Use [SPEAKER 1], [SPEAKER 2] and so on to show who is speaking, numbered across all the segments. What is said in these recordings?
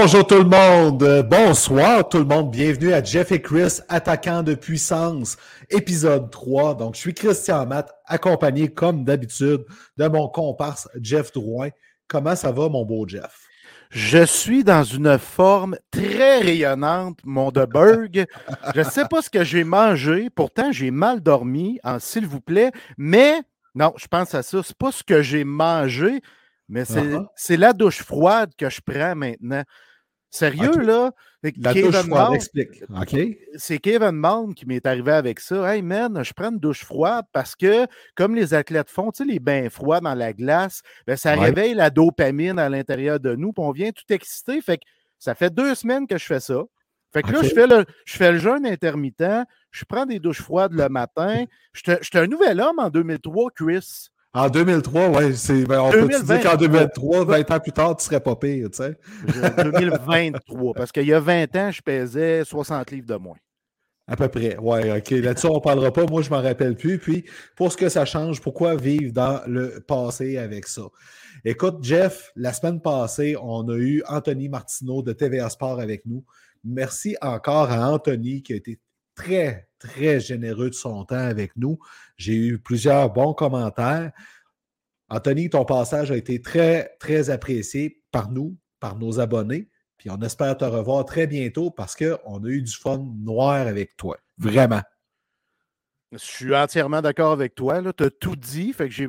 [SPEAKER 1] Bonjour tout le monde, euh, bonsoir tout le monde, bienvenue à Jeff et Chris, attaquant de puissance, épisode 3. Donc, je suis Christian Matt, accompagné comme d'habitude de mon comparse Jeff Drouin. Comment ça va, mon beau Jeff?
[SPEAKER 2] Je suis dans une forme très rayonnante, mon de Berg. Je ne sais pas ce que j'ai mangé, pourtant j'ai mal dormi, s'il vous plaît, mais non, je pense à ça. C'est pas ce que j'ai mangé, mais c'est uh-huh. c'est la douche froide que je prends maintenant. Sérieux, là?
[SPEAKER 1] La Kevin douche froide, explique. OK.
[SPEAKER 2] C'est Kevin Malm qui m'est arrivé avec ça. Hey, man, je prends une douche froide parce que, comme les athlètes font, tu sais, les bains froids dans la glace, ben, ça réveille la dopamine à l'intérieur de nous, puis on vient tout exciter. Fait que ça fait deux semaines que je fais ça. Fait que là, je fais, le, je fais le jeûne intermittent, je prends des douches froides le matin. Je suis un nouvel homme en 2003, Chris.
[SPEAKER 1] En 2003, oui. Ben, on peut dire qu'en 2023, 20 ans plus tard, tu serais pas pire, tu sais.
[SPEAKER 2] 2023, parce qu'il y a 20 ans, je pesais 60 livres de moins.
[SPEAKER 1] À peu près, oui, OK. Là-dessus, on ne parlera pas. Moi, je ne m'en rappelle plus. Puis, pour ce que ça change, pourquoi vivre dans le passé avec ça? Écoute, Jeff, la semaine passée, on a eu Anthony Martineau de TVA Sport avec nous. Merci encore à Anthony qui a été très, très généreux de son temps avec nous. J'ai eu plusieurs bons commentaires. Anthony, ton passage a été très, très apprécié par nous, par nos abonnés. Puis on espère te revoir très bientôt parce qu'on a eu du fun noir avec toi. Vraiment.
[SPEAKER 2] Je suis entièrement d'accord avec toi. Tu as tout dit. Fait que j'ai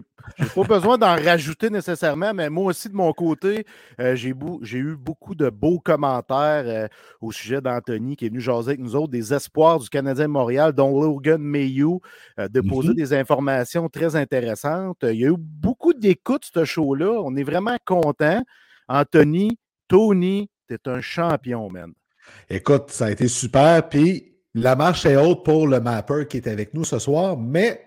[SPEAKER 2] pas besoin d'en rajouter nécessairement, mais moi aussi, de mon côté, euh, j'ai eu beaucoup de beaux commentaires euh, au sujet d'Anthony qui est venu jaser avec nous autres, des espoirs du Canadien Montréal, dont Logan Mayhew, euh, de poser mm-hmm. des informations très intéressantes. Il y a eu beaucoup d'écoute, ce show-là. On est vraiment content. Anthony, Tony, tu es un champion, man.
[SPEAKER 1] Écoute, ça a été super. Puis la marche est haute pour le mapper qui est avec nous ce soir, mais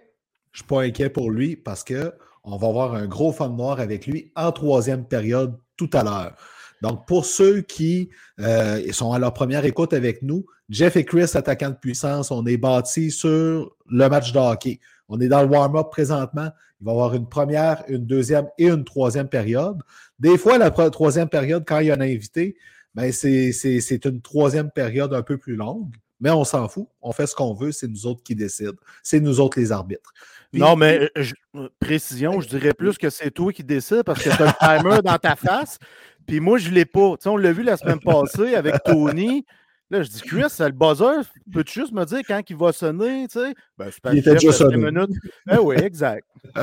[SPEAKER 1] je ne suis pas inquiet pour lui parce qu'on va avoir un gros fun noir avec lui en troisième période tout à l'heure. Donc, pour ceux qui euh, sont à leur première écoute avec nous, Jeff et Chris, attaquants de puissance, on est bâti sur le match de hockey. On est dans le warm-up présentement. Il va y avoir une première, une deuxième et une troisième période. Des fois, la troisième période, quand il y a un invité, ben c'est une troisième période un peu plus longue mais on s'en fout. On fait ce qu'on veut, c'est nous autres qui décident. C'est nous autres les arbitres.
[SPEAKER 2] non, mais euh, précision, je dirais plus que c'est toi qui décides parce que tu as le timer dans ta face. Puis moi, je ne l'ai pas. on l'a vu la semaine passée avec Tony. Là, je dis, Chris, le buzzer, peux-tu juste me dire quand il va sonner, tu sais?
[SPEAKER 1] Ben, il était déjà sonné.
[SPEAKER 2] Minutes. Ben oui, exact.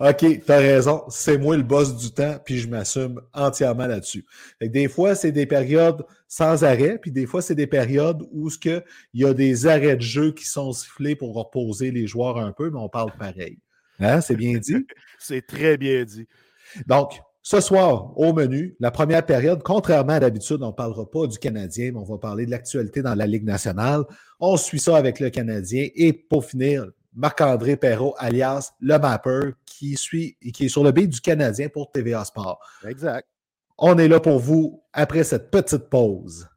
[SPEAKER 1] OK, tu as raison. C'est moi le boss du temps, puis je m'assume entièrement là-dessus. Des fois, c'est des périodes sans arrêt, puis des fois, c'est des périodes où il y a des arrêts de jeu qui sont sifflés pour reposer les joueurs un peu, mais on parle pareil. Hein? C'est bien dit?
[SPEAKER 2] c'est très bien dit.
[SPEAKER 1] Donc, ce soir, au menu, la première période, contrairement à d'habitude, on ne parlera pas du Canadien, mais on va parler de l'actualité dans la Ligue nationale. On suit ça avec le Canadien. Et pour finir, Marc-André Perrault, alias le Mapper, qui, suit, qui est sur le beat du Canadien pour TVA Sport.
[SPEAKER 2] Exact.
[SPEAKER 1] On est là pour vous après cette petite pause.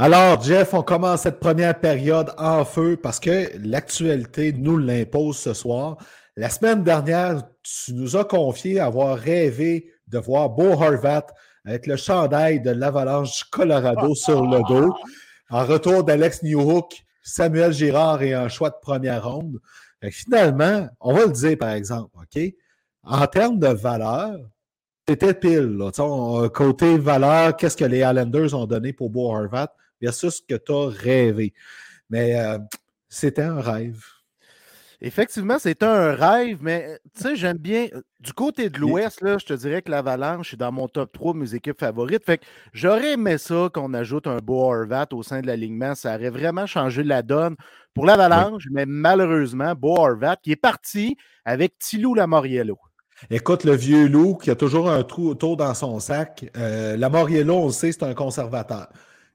[SPEAKER 1] Alors, Jeff, on commence cette première période en feu parce que l'actualité nous l'impose ce soir. La semaine dernière, tu nous as confié avoir rêvé de voir Beau Harvat avec le chandail de l'Avalanche Colorado sur le dos. En retour d'Alex Newhook, Samuel Girard et un choix de première ronde. finalement, on va le dire par exemple, OK? En termes de valeur, c'était pile. Là. Côté valeur, qu'est-ce que les Islanders ont donné pour Beau Harvat versus ce que tu as rêvé. Mais euh, c'était un rêve.
[SPEAKER 2] Effectivement, c'est un rêve, mais tu sais, j'aime bien. Euh, du côté de l'Ouest, je te dirais que l'Avalanche est dans mon top 3 de mes équipes favorites. Fait que j'aurais aimé ça qu'on ajoute un beau Horvat au sein de l'alignement. Ça aurait vraiment changé la donne pour l'Avalanche, mais malheureusement, Beau Horvat qui est parti avec Tilou Lamoriello.
[SPEAKER 1] Écoute, le vieux loup qui a toujours un trou autour dans son sac, euh, Lamoriello, on le sait, c'est un conservateur.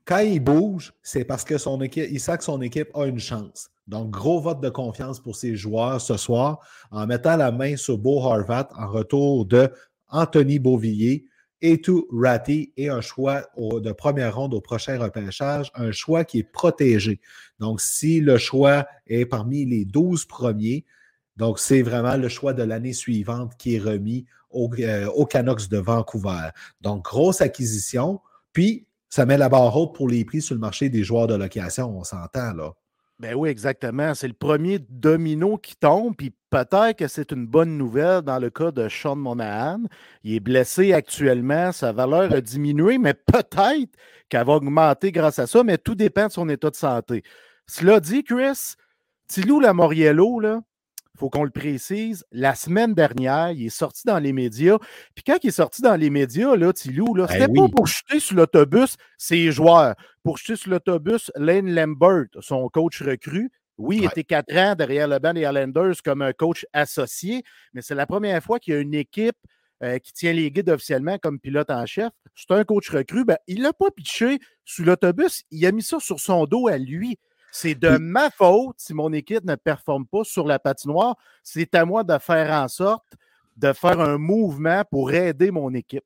[SPEAKER 1] Quand il bouge, c'est parce que son que son équipe a une chance. Donc, gros vote de confiance pour ses joueurs ce soir en mettant la main sur Beau Harvat en retour de Anthony Beauvillier, tout Ratti et un choix de première ronde au prochain repêchage, un choix qui est protégé. Donc, si le choix est parmi les 12 premiers, donc c'est vraiment le choix de l'année suivante qui est remis au, euh, Canucks de Vancouver. Donc, grosse acquisition. Puis, ça met la barre haute pour les prix sur le marché des joueurs de location, on s'entend là.
[SPEAKER 2] Ben oui, exactement. C'est le premier domino qui tombe, puis peut-être que c'est une bonne nouvelle dans le cas de Sean Monahan. Il est blessé actuellement, sa valeur a diminué, mais peut-être qu'elle va augmenter grâce à ça, mais tout dépend de son état de santé. Cela dit, Chris, Tilou Lamoriello, là, il faut qu'on le précise, la semaine dernière, il est sorti dans les médias. Puis quand il est sorti dans les médias, là, Tilou, là, ben c'était pas pour jeter sur l'autobus ses joueurs, pour jeter sur l'autobus Lane Lambert, son coach recru. Oui, il était quatre ans derrière le banc des Islanders comme un coach associé, mais c'est la première fois qu'il y a une équipe euh, qui tient les guides officiellement comme pilote en chef. C'est un coach recru. Ben, il l'a pas pitché sur l'autobus, il a mis ça sur son dos à lui. C'est de ma faute si mon équipe ne performe pas sur la patinoire. C'est à moi de faire en sorte de faire un mouvement pour aider mon équipe.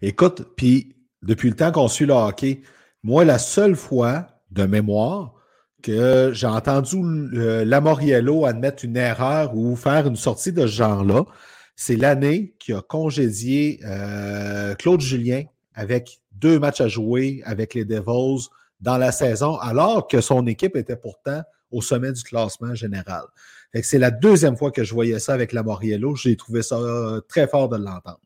[SPEAKER 1] Écoute, puis depuis le temps qu'on suit le hockey, moi, la seule fois de mémoire que j'ai entendu Lamoriello admettre une erreur ou faire une sortie de ce genre-là, c'est l'année qui a congédié euh, Claude Julien avec deux matchs à jouer avec les Devils dans la saison, alors que son équipe était pourtant au sommet du classement général. C'est la deuxième fois que je voyais ça avec la Moriello. J'ai trouvé ça euh, très fort de l'entendre.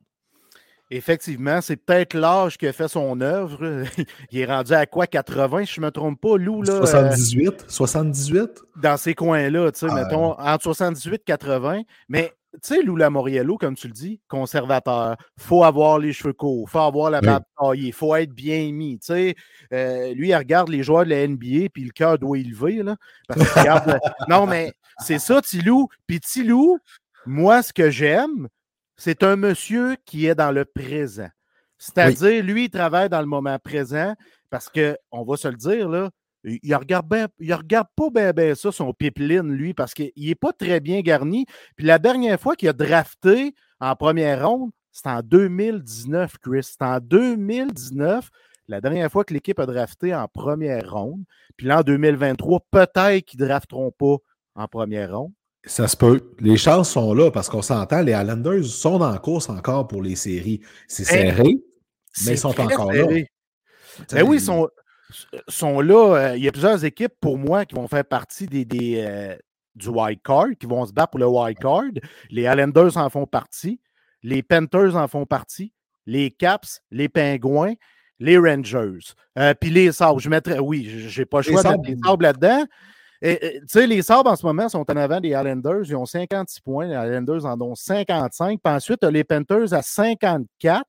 [SPEAKER 2] Effectivement, c'est peut-être l'âge qui a fait son œuvre. Il est rendu à quoi, 80, si je ne me trompe pas, Lou? Là,
[SPEAKER 1] 78? 78?
[SPEAKER 2] Dans ces coins-là, tu sais, ah, mettons, entre 78 et 80. Mais tu sais, Lou Lamoriello, comme tu le dis, conservateur, faut avoir les cheveux courts, faut avoir la barbe taillée, faut être bien mis. Tu sais, euh, lui, il regarde les joueurs de la NBA, puis le cœur doit élever, là. non, mais c'est ça, Tilou. Puis Tilou, moi, ce que j'aime, c'est un monsieur qui est dans le présent. C'est-à-dire, lui, il travaille dans le moment présent parce que, on va se le dire, là, il regarde, regarde pas bien ça, son pipeline, lui, parce qu'il n'est pas très bien garni. Puis la dernière fois qu'il a drafté en première ronde, c'était en 2019, Chris. C'était en 2019, la dernière fois que l'équipe a drafté en première ronde. Puis là, en 2023, peut-être qu'ils ne drafteront pas en première ronde.
[SPEAKER 1] Ça se peut. Les chances sont là parce qu'on s'entend, les Islanders sont en course encore pour les séries. C'est serré, mais ils sont encore là.
[SPEAKER 2] Ben oui, ils sont, sont là. Euh, il y a plusieurs équipes pour moi qui vont faire partie des, euh, du wild card, qui vont se battre pour le wild card. Les Islanders en font partie. Les Panthers en font partie. Les Caps, les Pingouins, les Rangers. Euh, puis les Sabres. Je mettrais, oui, j'ai pas le choix de les Sabres là-dedans. Tu sais, les Sabres en ce moment sont en avant des Islanders. Ils ont 56 points. Les Islanders en ont 55. Puis ensuite, les Panthers à 54.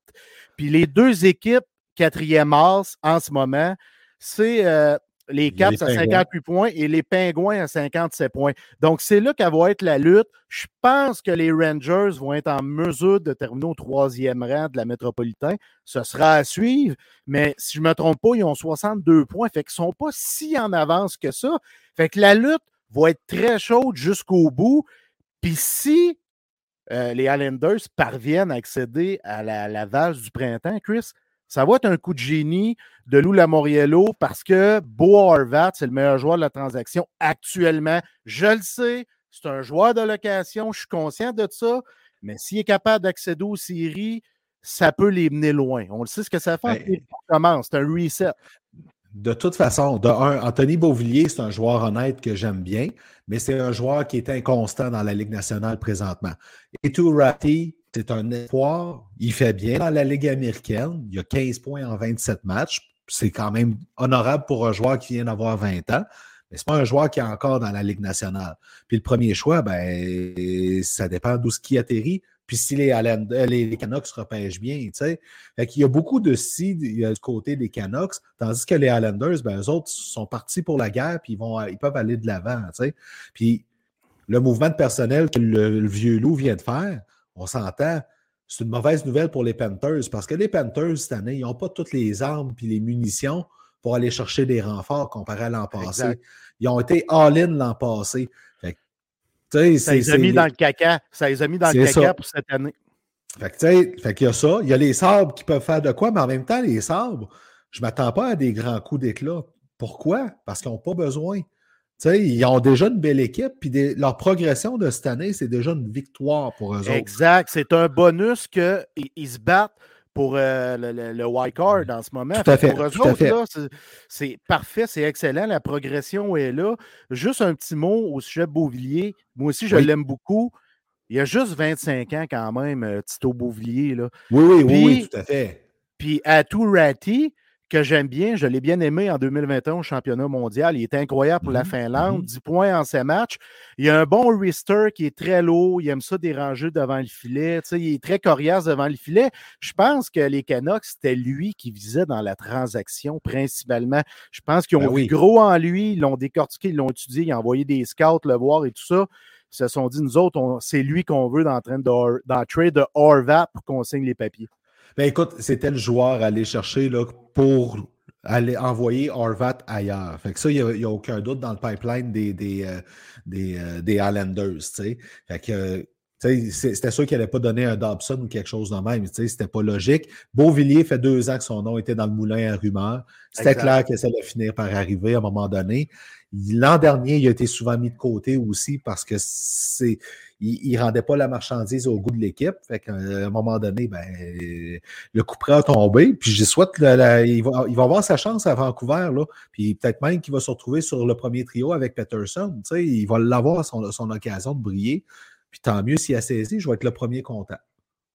[SPEAKER 2] Puis les deux équipes quatrième as en ce moment, c'est euh, les Caps à 58 points et les Pingouins à 57 points. Donc, c'est là qu'elle va être la lutte. Je pense que les Rangers vont être en mesure de terminer au troisième rang de la métropolitain. Ce sera à suivre, mais si je ne me trompe pas, ils ont 62 points. Fait qu'ils ne sont pas si en avance que ça. Fait que la lutte va être très chaude jusqu'au bout. Puis si euh, les Islanders parviennent à accéder à la, la du printemps, Chris, Ça va être un coup de génie de Lou Lamoriello parce que Beau Horvat, c'est le meilleur joueur de la transaction actuellement. Je le sais, c'est un joueur de location, je suis conscient de ça, mais s'il est capable d'accéder aux séries, ça peut les mener loin. On le sait ce que ça fait ben, commence, c'est un reset.
[SPEAKER 1] De toute façon, de un, Anthony Beauvillier, c'est un joueur honnête que j'aime bien, mais c'est un joueur qui est inconstant dans la Ligue nationale présentement. Et tout c'est un espoir. Il fait bien dans la Ligue américaine. Il a 15 points en 27 matchs. C'est quand même honorable pour un joueur qui vient d'avoir 20 ans. Mais ce n'est pas un joueur qui est encore dans la Ligue nationale. Puis le premier choix, ben, ça dépend d'où ce qui atterrit. Puis si les, euh, les, Canucks repêchent bien, tu sais. Il y a beaucoup de si du côté des Canucks, tandis que les Islanders, ben, eux autres sont partis pour la guerre, puis ils, vont, ils peuvent aller de l'avant, tu sais. Puis le mouvement de personnel que le, vieux loup vient de faire, on s'entend, c'est une mauvaise nouvelle pour les Panthers, parce que les Panthers, cette année, ils n'ont pas toutes les armes puis les munitions pour aller chercher des renforts comparé à l'an passé. Ils ont été all-in l'an passé
[SPEAKER 2] ça les a mis dans le caca. Ça les a mis dans le caca pour cette année.
[SPEAKER 1] Fait que, qu'il y a ça. Il y a les sabres qui peuvent faire de quoi, mais en même temps, les sabres, je ne m'attends pas à des grands coups d'éclat. Pourquoi? Parce qu'ils n'ont pas besoin. ils ont déjà une belle équipe, puis leur progression de cette année, c'est déjà une victoire pour eux
[SPEAKER 2] autres. Exact. C'est un bonus qu'ils se battent pour euh, le, le, wild card en ce moment.
[SPEAKER 1] Tout à fait, pour eux autres,
[SPEAKER 2] c'est parfait, c'est excellent. La progression est là. Juste un petit mot au sujet de Beauvillier. Moi aussi, je l'aime beaucoup. Il a juste 25 ans quand même, euh, Tito Beauvillier. Là.
[SPEAKER 1] Oui, oui, oui, tout à fait.
[SPEAKER 2] Puis Atou Ratti, que j'aime bien. Je l'ai bien aimé en 2021 au championnat mondial. Il est incroyable pour la mmh Finlande. 10 mmh points en ses matchs. Il a un bon wrister qui est très lourd. Il aime ça déranger devant le filet. il est très coriace devant le filet. Je pense que les Canucks, c'était lui qui visait dans la transaction principalement. Je pense qu'ils ont ben vu gros en lui. Ils l'ont décortiqué, ils l'ont étudié. Ils ont envoyé des scouts le voir et tout ça. Ils se sont dit, nous autres, c'est lui qu'on veut dans, train de, dans trade de Horvat pour qu'on signe les papiers.
[SPEAKER 1] Ben écoute, c'était le joueur à aller chercher là, pour aller envoyer Horvat ailleurs. Fait que ça, il n'y a, aucun doute dans le pipeline des, des, euh, des, euh, des Islanders. Fait que c'était sûr qu'il n'allait pas donner un Dobson ou quelque chose de même. C'était pas logique. Beauvillier fait deux ans que son nom était dans le moulin à rumeur. C'était clair que ça allait finir par arriver à un moment donné. L'an dernier, il a été souvent mis de côté aussi parce que c'est il ne rendait pas la marchandise au goût de l'équipe. Fait qu'à un moment donné, ben, le coup près a tombé. Puis je souhaite qu'il va, il va avoir sa chance à Vancouver. Là. Puis peut-être même qu'il va se retrouver sur le premier trio avec Peterson. il va l'avoir son, son occasion de briller. Puis tant mieux s'il a saisi, je vais être le premier content.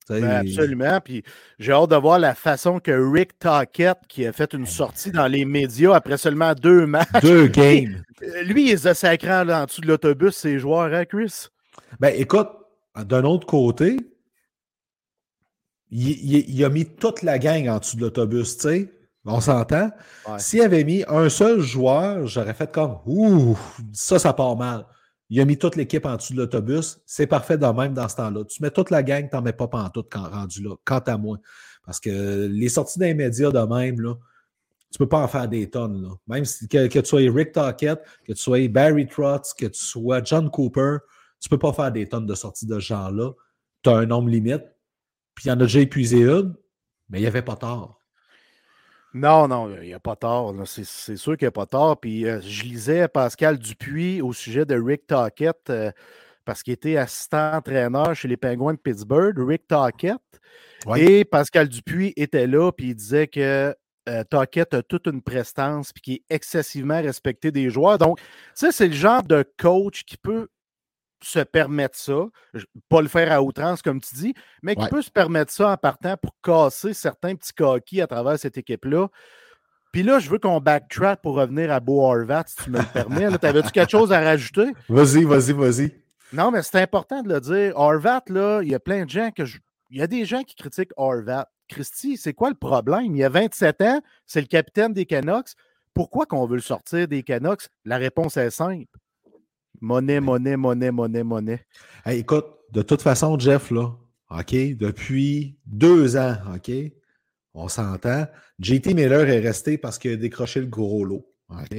[SPEAKER 2] Ben, absolument. Puis j'ai hâte de voir la façon que Rick Tockett, qui a fait une sortie dans les médias après seulement deux matchs.
[SPEAKER 1] Deux games.
[SPEAKER 2] Lui, il est sacré en dessous de l'autobus, ses joueurs, hein, Chris?
[SPEAKER 1] Ben écoute, d'un autre côté, il, a mis toute la gang en dessous de l'autobus, tu sais. On s'entend? S'il avait mis un seul joueur, j'aurais fait comme Ouh, ça, ça part mal. Il a mis toute l'équipe en dessous de l'autobus. C'est parfait de même dans ce temps-là. Tu mets toute la gang, tu n'en mets pas pantoute quand rendu là, quant à moi. Parce que les sorties des médias de même, là, tu ne peux pas en faire des tonnes. Là. Même si, que, tu sois Rick Tockett, que tu sois Barry Trotz, que tu sois John Cooper, tu ne peux pas faire des tonnes de sorties de ce genre-là. Tu as un nombre limite. Puis il y en a déjà épuisé une, mais il n'y avait pas tort.
[SPEAKER 2] Non, non, il n'y a pas tort. C'est sûr qu'il n'y a pas tort. Puis euh, je lisais Pascal Dupuis au sujet de Rick Tockett euh, parce qu'il était assistant entraîneur chez les Penguins de Pittsburgh, Rick Tockett. Et Pascal Dupuis était là, puis il disait que euh, Tockett a toute une prestance, puis qui est excessivement respecté des joueurs. Donc, tu sais, c'est le genre de coach qui peut se permettre ça, pas le faire à outrance comme tu dis, mais qui peut se permettre ça en partant pour casser certains petits coquilles à travers cette équipe-là. Puis là, je veux qu'on backtrack pour revenir à Beau Horvat, si tu me le permets. T'avais-tu quelque chose à rajouter?
[SPEAKER 1] Vas-y, vas-y, vas-y.
[SPEAKER 2] Non, mais c'est important de le dire. Horvat, là, il y a plein de gens que je... Il y a des gens qui critiquent Horvat. Christy, c'est quoi le problème? Il y a 27 ans, c'est le capitaine des Canucks. Pourquoi qu'on veut le sortir des Canucks? La réponse est simple. Monnaie, monnaie, monnaie, monnaie, monnaie.
[SPEAKER 1] écoute, de toute façon, Jeff, là, OK, depuis deux ans, OK, on s'entend. JT Miller est resté parce qu'il a décroché le gros lot. OK?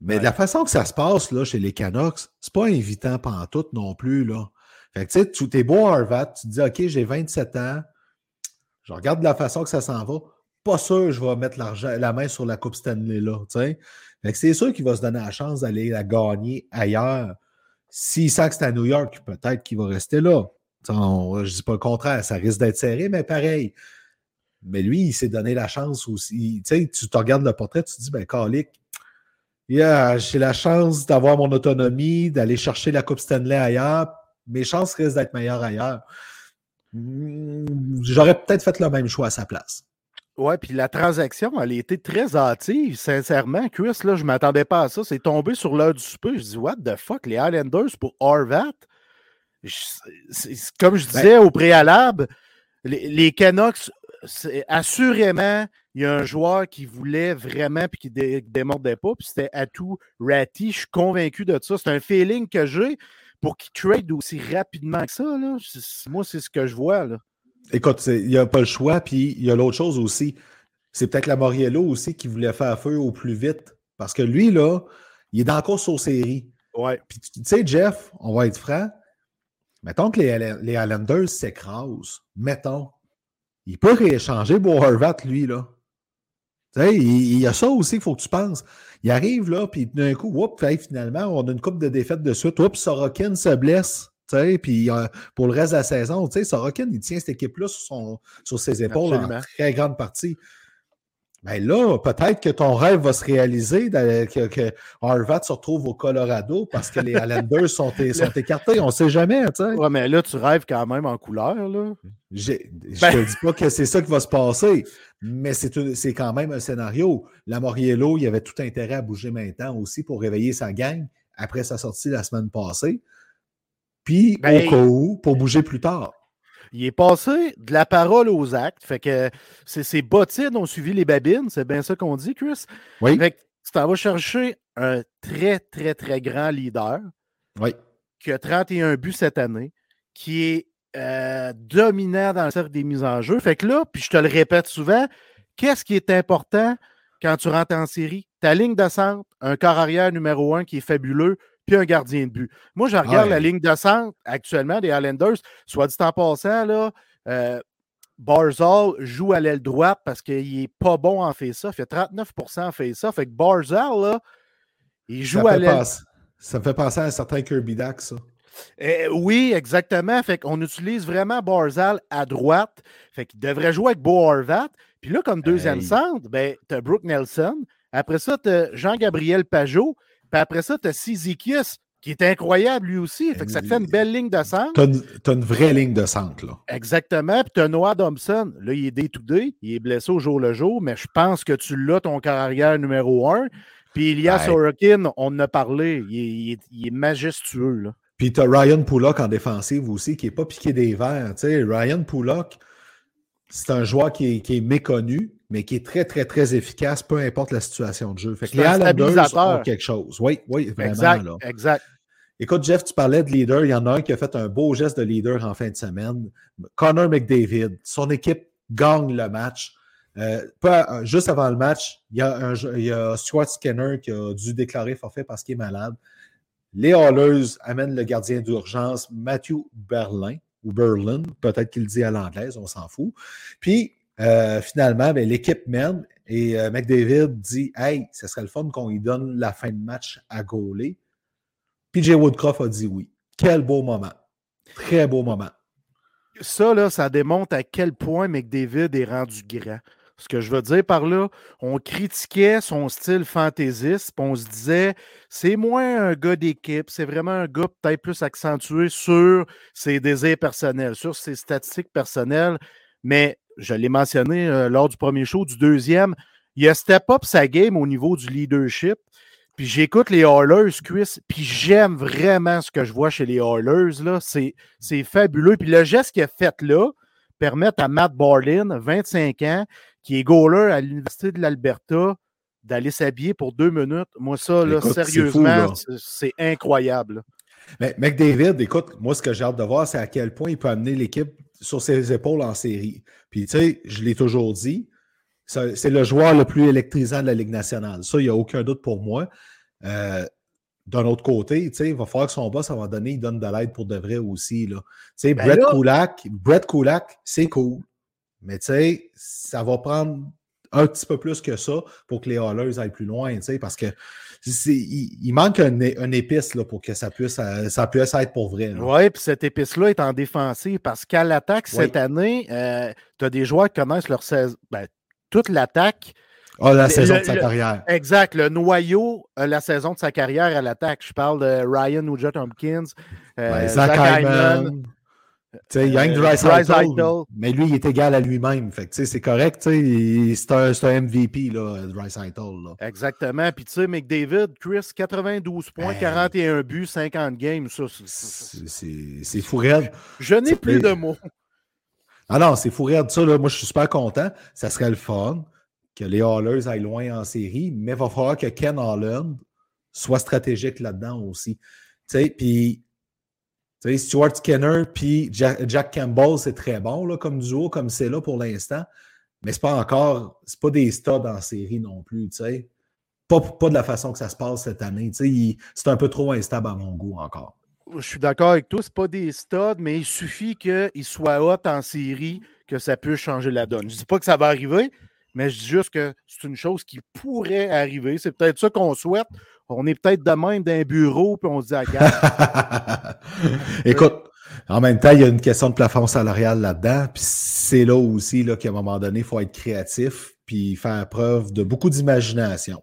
[SPEAKER 1] Mais de la façon que ça se passe là, chez les Canucks, c'est pas invitant pantoute non plus. Là. Fait que tu sais, tu es beau Harvard, tu te dis OK, j'ai 27 ans, je regarde la façon que ça s'en va. Pas sûr que je vais mettre la main sur la Coupe Stanley là. C'est sûr qu'il va se donner la chance d'aller la gagner ailleurs. S'il sent que c'est à New York, peut-être qu'il va rester là. je ne dis pas le contraire, ça risque d'être serré, mais pareil. Mais lui, il s'est donné la chance aussi. Tu te regardes le portrait, tu te dis, ben, j'ai la chance d'avoir mon autonomie, d'aller chercher la Coupe Stanley ailleurs. Mes chances risquent d'être meilleures ailleurs. Hmm, j'aurais peut-être fait le même choix à sa place.
[SPEAKER 2] Ouais, puis la transaction, elle a été très hâtive, sincèrement. Chris, là, je ne m'attendais pas à ça. C'est tombé sur l'heure du souper. Je dis, what the fuck, les Islanders pour Harvat? comme je ben disais au préalable, les, Canucks, assurément, il y a un joueur qui voulait vraiment puis qui ne démordait pas, puis c'était Atou Ratti. Je suis convaincu de ça. C'est un feeling que j'ai pour qu'il trade aussi rapidement que ça. Là. Moi, c'est ce que je vois. Là.
[SPEAKER 1] Écoute, il n'y a pas le choix, puis il y a l'autre chose aussi. C'est peut-être la Moriello aussi qui voulait faire feu au plus vite. Parce que lui, là, il est dans la course aux séries.
[SPEAKER 2] Ouais.
[SPEAKER 1] Puis tu sais, Jeff, on va être franc. Mettons que les, les Islanders s'écrasent. Mettons. Il peut rééchanger Horvat, lui, là. Tu sais, il, y a ça aussi qu'il faut que tu penses. Il arrive là, puis d'un coup, whoop, finalement, on a une coupe de défaites de suite. Oups, Sorokin se blesse. Puis euh, pour le reste de la saison, Sorokin, il tient cette équipe-là sur, sur ses épaules en très grande partie. Mais ben là, peut-être que ton rêve va se réaliser que, que Harvard se retrouve au Colorado parce que les Islanders sont, sont écartés. On ne sait jamais.
[SPEAKER 2] Oui, mais là, tu rêves quand même en couleur. Là.
[SPEAKER 1] Je ne ben te dis pas que c'est ça qui va se passer, mais c'est quand même un scénario. La Moriello, il avait tout intérêt à bouger maintenant aussi pour réveiller sa gang après sa sortie la semaine passée puis au ben, cas où, pour bouger plus tard.
[SPEAKER 2] Il est passé de la parole aux actes. Fait que ses bottines ont suivi les babines, c'est bien ça qu'on dit, Chris.
[SPEAKER 1] Oui.
[SPEAKER 2] Fait que tu t'en vas chercher un très, très, très grand leader.
[SPEAKER 1] Oui.
[SPEAKER 2] Qui a 31 buts cette année, qui est euh, dominant dans le cercle des mises en jeu. Fait que là, puis je te le répète souvent, qu'est-ce qui est important quand tu rentres en série? Ta ligne de centre, un corps arrière numéro un qui est fabuleux, puis un gardien de but. Moi, je regarde la ligne de centre actuellement des Islanders. Soit dit en passant, là, euh, Barzal joue à l'aile droite parce qu'il n'est pas bon en fait ça. Il fait 39% en fait ça. Fait que Barzal, là, il joue à l'aile.
[SPEAKER 1] Ça me fait penser à un certain Kirby Dax, ça.
[SPEAKER 2] Eh, oui, exactement. Fait qu'on utilise vraiment Barzal à droite. Fait qu'il devrait jouer avec Bo Horvat. Puis là, comme deuxième centre, ben, tu as Brooke Nelson. Après ça, tu as Jean-Gabriel Pajot. Puis après ça, tu as Sizikius, qui est incroyable lui aussi. Fait que ça te fait une belle ligne de centre.
[SPEAKER 1] Tu as, une vraie ligne de centre, là.
[SPEAKER 2] Exactement. Puis tu as Noah Thompson. Là, il est to Il est blessé au jour le jour, mais je pense que tu l'as, ton carrière numéro un. Puis Elias Sorokin, on en a parlé. Il est, majestueux, là.
[SPEAKER 1] Puis tu as Ryan Pullock en défensive aussi, qui n'est pas piqué des verres. sais, Ryan Pullock, c'est un joueur qui est, méconnu, mais qui est très, très, très efficace, peu importe la situation de jeu. Fait que les Islanders ont quelque chose. Oui, oui, vraiment.
[SPEAKER 2] Exact, exact.
[SPEAKER 1] Écoute, Jeff, tu parlais de leader. Il y en a un qui a fait un beau geste de leader en fin de semaine. Connor McDavid. Son équipe gagne le match. Euh, pas, juste avant le match, il y, a un, il y, a Stuart Skinner qui a dû déclarer forfait parce qu'il est malade. Les Hallers amènent le gardien d'urgence, Matthew Berlin ou Berlin, peut-être qu'il le dit à l'anglaise, on s'en fout. Puis euh, finalement, ben, l'équipe mène et euh, McDavid dit Hey, ce serait le fun qu'on lui donne la fin de match à gauler. PJ Woodcroft a dit oui. Quel beau moment. Très beau moment.
[SPEAKER 2] Ça, là, ça démontre à quel point McDavid est rendu grand. Ce que je veux dire par là, on critiquait son style fantaisiste, on se disait, c'est moins un gars d'équipe, c'est vraiment un gars peut-être plus accentué sur ses désirs personnels, sur ses statistiques personnelles. Mais je l'ai mentionné euh, lors du premier show, du deuxième, il a step up sa game au niveau du leadership. Puis j'écoute les Oilers, Chris, puis j'aime vraiment ce que je vois chez les. Là. C'est, c'est fabuleux. Puis le geste qu'il a fait là permet à Matt Barlin, 25 ans, qui est goaler à l'Université de l'Alberta, d'aller s'habiller pour deux minutes. Moi, ça, là, sérieusement, c'est incroyable.
[SPEAKER 1] Mais McDavid, écoute, moi, ce que j'ai hâte de voir, c'est à quel point il peut amener l'équipe sur ses épaules en série. Puis, tu sais, je l'ai toujours dit, c'est le joueur le plus électrisant de la Ligue nationale. Ça, il n'y a aucun doute pour moi. Euh, d'un autre côté, il va falloir que son boss, à un moment donné, il donne de l'aide pour de vrai aussi. Là. Ben Brett, Kulak, Brett Kulak, c'est cool. Mais tu sais, ça va prendre un petit peu plus que ça pour que les Hallers aillent plus loin, tu sais, parce que il, manque un, épice là, pour que ça puisse, euh, ça puisse être pour vrai.
[SPEAKER 2] Oui, puis cette épice-là est en défensive parce qu'à l'attaque cette année, euh, tu as des joueurs qui connaissent leur saison. Ben, toute l'attaque.
[SPEAKER 1] Ah, la saison de sa carrière.
[SPEAKER 2] Exact. Le noyau, la saison de sa carrière à l'attaque. Je parle de Ryan Nugent Tompkins,
[SPEAKER 1] euh, Zach Hyman, sais, Young euh, mais lui, il est égal à lui-même. Fait c'est correct, c'est un, un, MVP, là, Là.
[SPEAKER 2] Exactement. Puis, tu sais, McDavid, Chris, 92 points, 41 buts, 50 games. Ça,
[SPEAKER 1] c'est fou raide.
[SPEAKER 2] Je n'ai plus de mots.
[SPEAKER 1] Ah non, c'est fou raide. Ça, là, moi, je suis super content. Ça serait le fun que les Hallers aillent loin en série, mais il va falloir que Ken Holland soit stratégique là-dedans aussi. Tu sais, puis Stuart Skinner puis Jack, Campbell, c'est très bon là, comme duo, comme c'est là pour l'instant. Mais c'est pas encore, c'est pas des studs en série non plus, tu sais. Pas, pas, de la façon que ça se passe cette année. C'est un peu trop instable à mon goût encore.
[SPEAKER 2] Je suis d'accord avec toi, c'est pas des studs, mais il suffit qu'il soit hot en série que ça puisse changer la donne. Je dis pas que ça va arriver, mais je dis juste que c'est une chose qui pourrait arriver. C'est peut-être ça qu'on souhaite on est peut-être de même d'un bureau, puis on se dit, regarde.
[SPEAKER 1] Écoute, en même temps, il y a une question de plafond salarial là-dedans. Puis c'est là aussi là, qu'à un moment donné, il faut être créatif puis faire preuve de beaucoup d'imagination.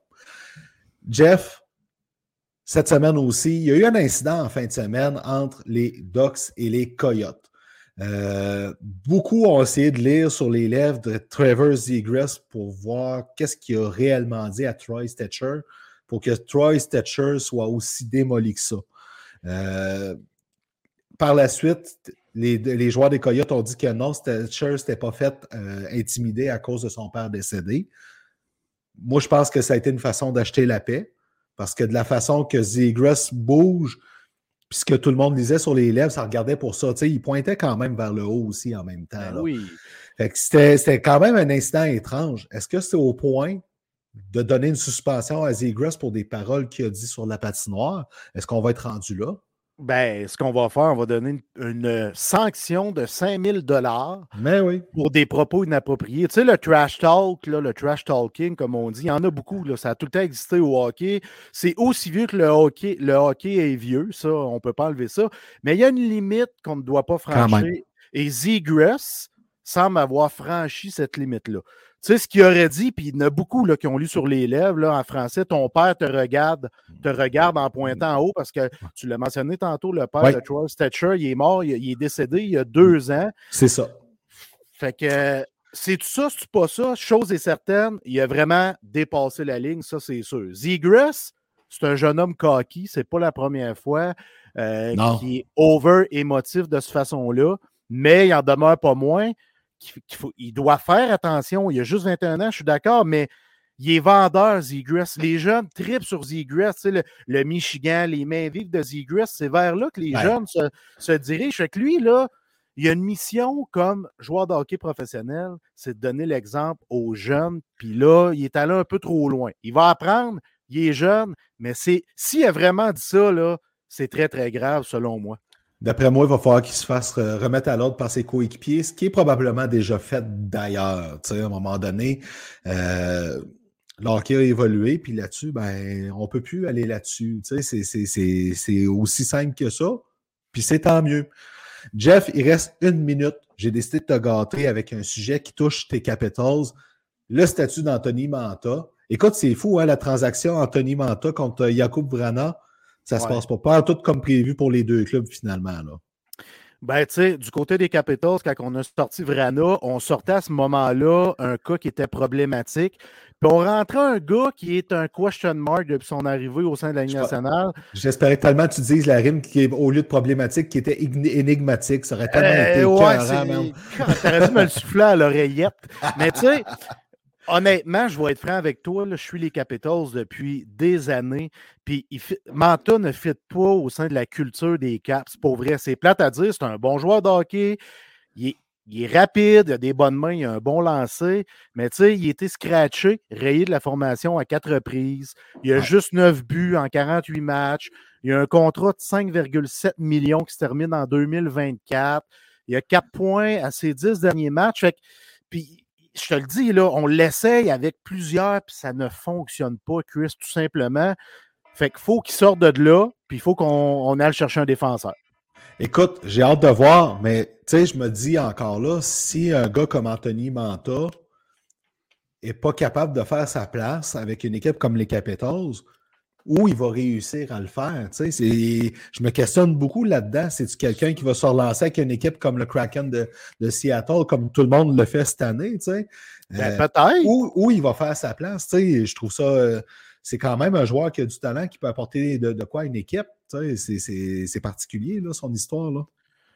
[SPEAKER 1] Jeff, cette semaine aussi, il y a eu un incident en fin de semaine entre les Ducks et les Coyotes. Euh, beaucoup ont essayé de lire sur les lèvres de Trevor Zegras pour voir qu'est-ce qu'il a réellement dit à Troy Stetcher pour que Troy Stetcher soit aussi démoli que ça. Euh, par la suite, les, joueurs des Coyotes ont dit que non, Stetcher s'était pas fait euh, intimider à cause de son père décédé. Moi, je pense que ça a été une façon d'acheter la paix, parce que de la façon que Zegras bouge, puisque tout le monde lisait sur les lèvres, ça regardait pour ça. il pointait quand même vers le haut aussi en même temps. Ben
[SPEAKER 2] oui.
[SPEAKER 1] C'était quand même un instant étrange. Est-ce que c'est au point de donner une suspension à Zegras pour des paroles qu'il a dit sur la patinoire. Est-ce qu'on va être rendu là?
[SPEAKER 2] Ben, ce qu'on va faire, on va donner une, sanction de 5000 dollars
[SPEAKER 1] oui.
[SPEAKER 2] pour des propos inappropriés. Tu sais, le trash talk, le trash talking, comme on dit, il y en a beaucoup. Là, ça a tout le temps existé au hockey. C'est aussi vieux que le hockey. Le hockey est vieux, ça, on ne peut pas enlever ça. Mais il y a une limite qu'on ne doit pas franchir. Et Zegras semble avoir franchi cette limite-là. Tu sais, ce qu'il aurait dit, puis il y en a beaucoup là, qui ont lu sur les lèvres là, en français, ton père te regarde, te regarde en pointant en haut parce que tu l'as mentionné tantôt, le père de Troy Stetcher, il est mort, il, est décédé il y a deux ans.
[SPEAKER 1] C'est ça.
[SPEAKER 2] Fait que c'est tout ça, c'est pas ça? Chose est certaine, il a vraiment dépassé la ligne, ça c'est sûr. Zegras, c'est un jeune homme cocky, c'est pas la première fois euh, qui est over émotif de cette façon-là, mais il en demeure pas moins il doit faire attention. Il a juste 21 ans, je suis d'accord, mais il est vendeur, Zegras. Les jeunes tripent sur Zegras. Le, le Michigan, les mains vives de Zegras, c'est vers là que les jeunes se, dirigent. Fait que lui, là, il a une mission comme joueur de hockey professionnel, c'est de donner l'exemple aux jeunes. Puis là, il est allé un peu trop loin. Il va apprendre, il est jeune, mais c'est s'il a vraiment dit ça, là, c'est très, très grave selon moi.
[SPEAKER 1] D'après moi, il va falloir qu'il se fasse euh, remettre à l'ordre par ses coéquipiers, ce qui est probablement déjà fait d'ailleurs. À un moment donné, euh, l'hockey a évolué, puis là-dessus, ben, on ne peut plus aller là-dessus. C'est aussi simple que ça, puis c'est tant mieux. Jeff, il reste une minute. J'ai décidé de te gâter avec un sujet qui touche tes Capitals, le statut d'Anthony Manta. Écoute, c'est fou, hein, la transaction Anthony Manta contre Jakub Vrana. Ça se passe pas, pas tout comme prévu pour les deux clubs finalement. Là.
[SPEAKER 2] Ben, tu sais, du côté des Capitals, quand on a sorti Vrana, on sortait à ce moment-là un cas qui était problématique. Puis on rentrait un gars qui est un question mark depuis son arrivée au sein de la Ligue nationale.
[SPEAKER 1] J'espérais tellement que tu dises la rime qui est, au lieu de problématique, qui était énigmatique. Ça aurait tellement euh, été
[SPEAKER 2] ouais, T'aurais dû me le souffler à l'oreillette. Mais tu sais, Honnêtement, je vais être franc avec toi. je suis les Capitals depuis des années. Puis Manta ne fit pas au sein de la culture des Caps. Pour vrai, c'est plate à dire. C'est un bon joueur de hockey. Il est, rapide, il a des bonnes mains, il a un bon lancer. Mais tu sais, il a été scratché, rayé de la formation à quatre reprises. Il a juste neuf buts en 48 matchs. Il a un contrat de 5,7 millions qui se termine en 2024. Il a quatre points à ses dix derniers matchs. Fait Puis je te le dis, là, on l'essaye avec plusieurs, puis ça ne fonctionne pas, Chris, tout simplement. Fait qu'il faut qu'il sorte de là, puis il faut qu'on aille chercher un défenseur.
[SPEAKER 1] Écoute, j'ai hâte de voir, mais tu sais, je me dis encore là, si un gars comme Anthony Manta n'est pas capable de faire sa place avec une équipe comme les Capitals, où il va réussir à le faire. Tu sais, je me questionne beaucoup là-dedans. C'est-tu quelqu'un qui va se relancer avec une équipe comme le Kraken de, Seattle, comme tout le monde le fait cette année? Tu sais?
[SPEAKER 2] Ben, euh, peut-être.
[SPEAKER 1] Où, il va faire sa place? Tu sais, je trouve ça. Euh, c'est quand même un joueur qui a du talent, qui peut apporter de, quoi à une équipe. C'est particulier, là, son histoire. Là.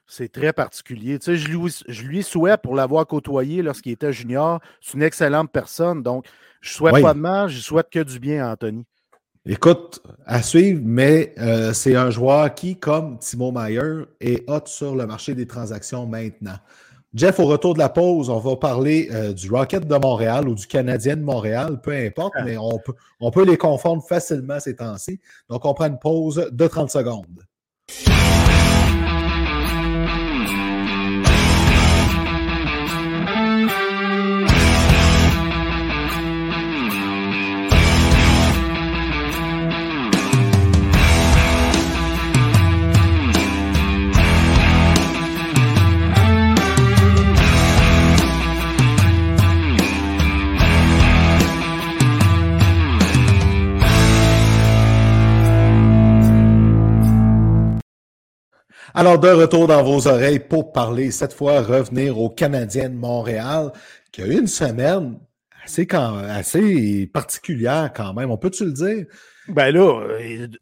[SPEAKER 2] C'est très particulier. Tu sais, je, lui, je lui souhaite, pour l'avoir côtoyé lorsqu'il était junior, c'est une excellente personne. Donc, je souhaite pas de mal, je souhaite que du bien à Anthony.
[SPEAKER 1] Écoute, à suivre, mais euh, c'est un joueur qui, comme Timo Meyer, est hot sur le marché des transactions maintenant. Jeff, au retour de la pause, on va parler euh, du Rocket de Montréal ou du Canadien de Montréal, peu importe, ah. mais on peut, on peut les confondre facilement ces temps-ci. Donc, on prend une pause de 30 secondes. Alors, de retour dans vos oreilles pour parler, cette fois, revenir au Canadien de Montréal, qui a eu une semaine assez, assez particulière quand même. On peut-tu le dire?
[SPEAKER 2] Ben là,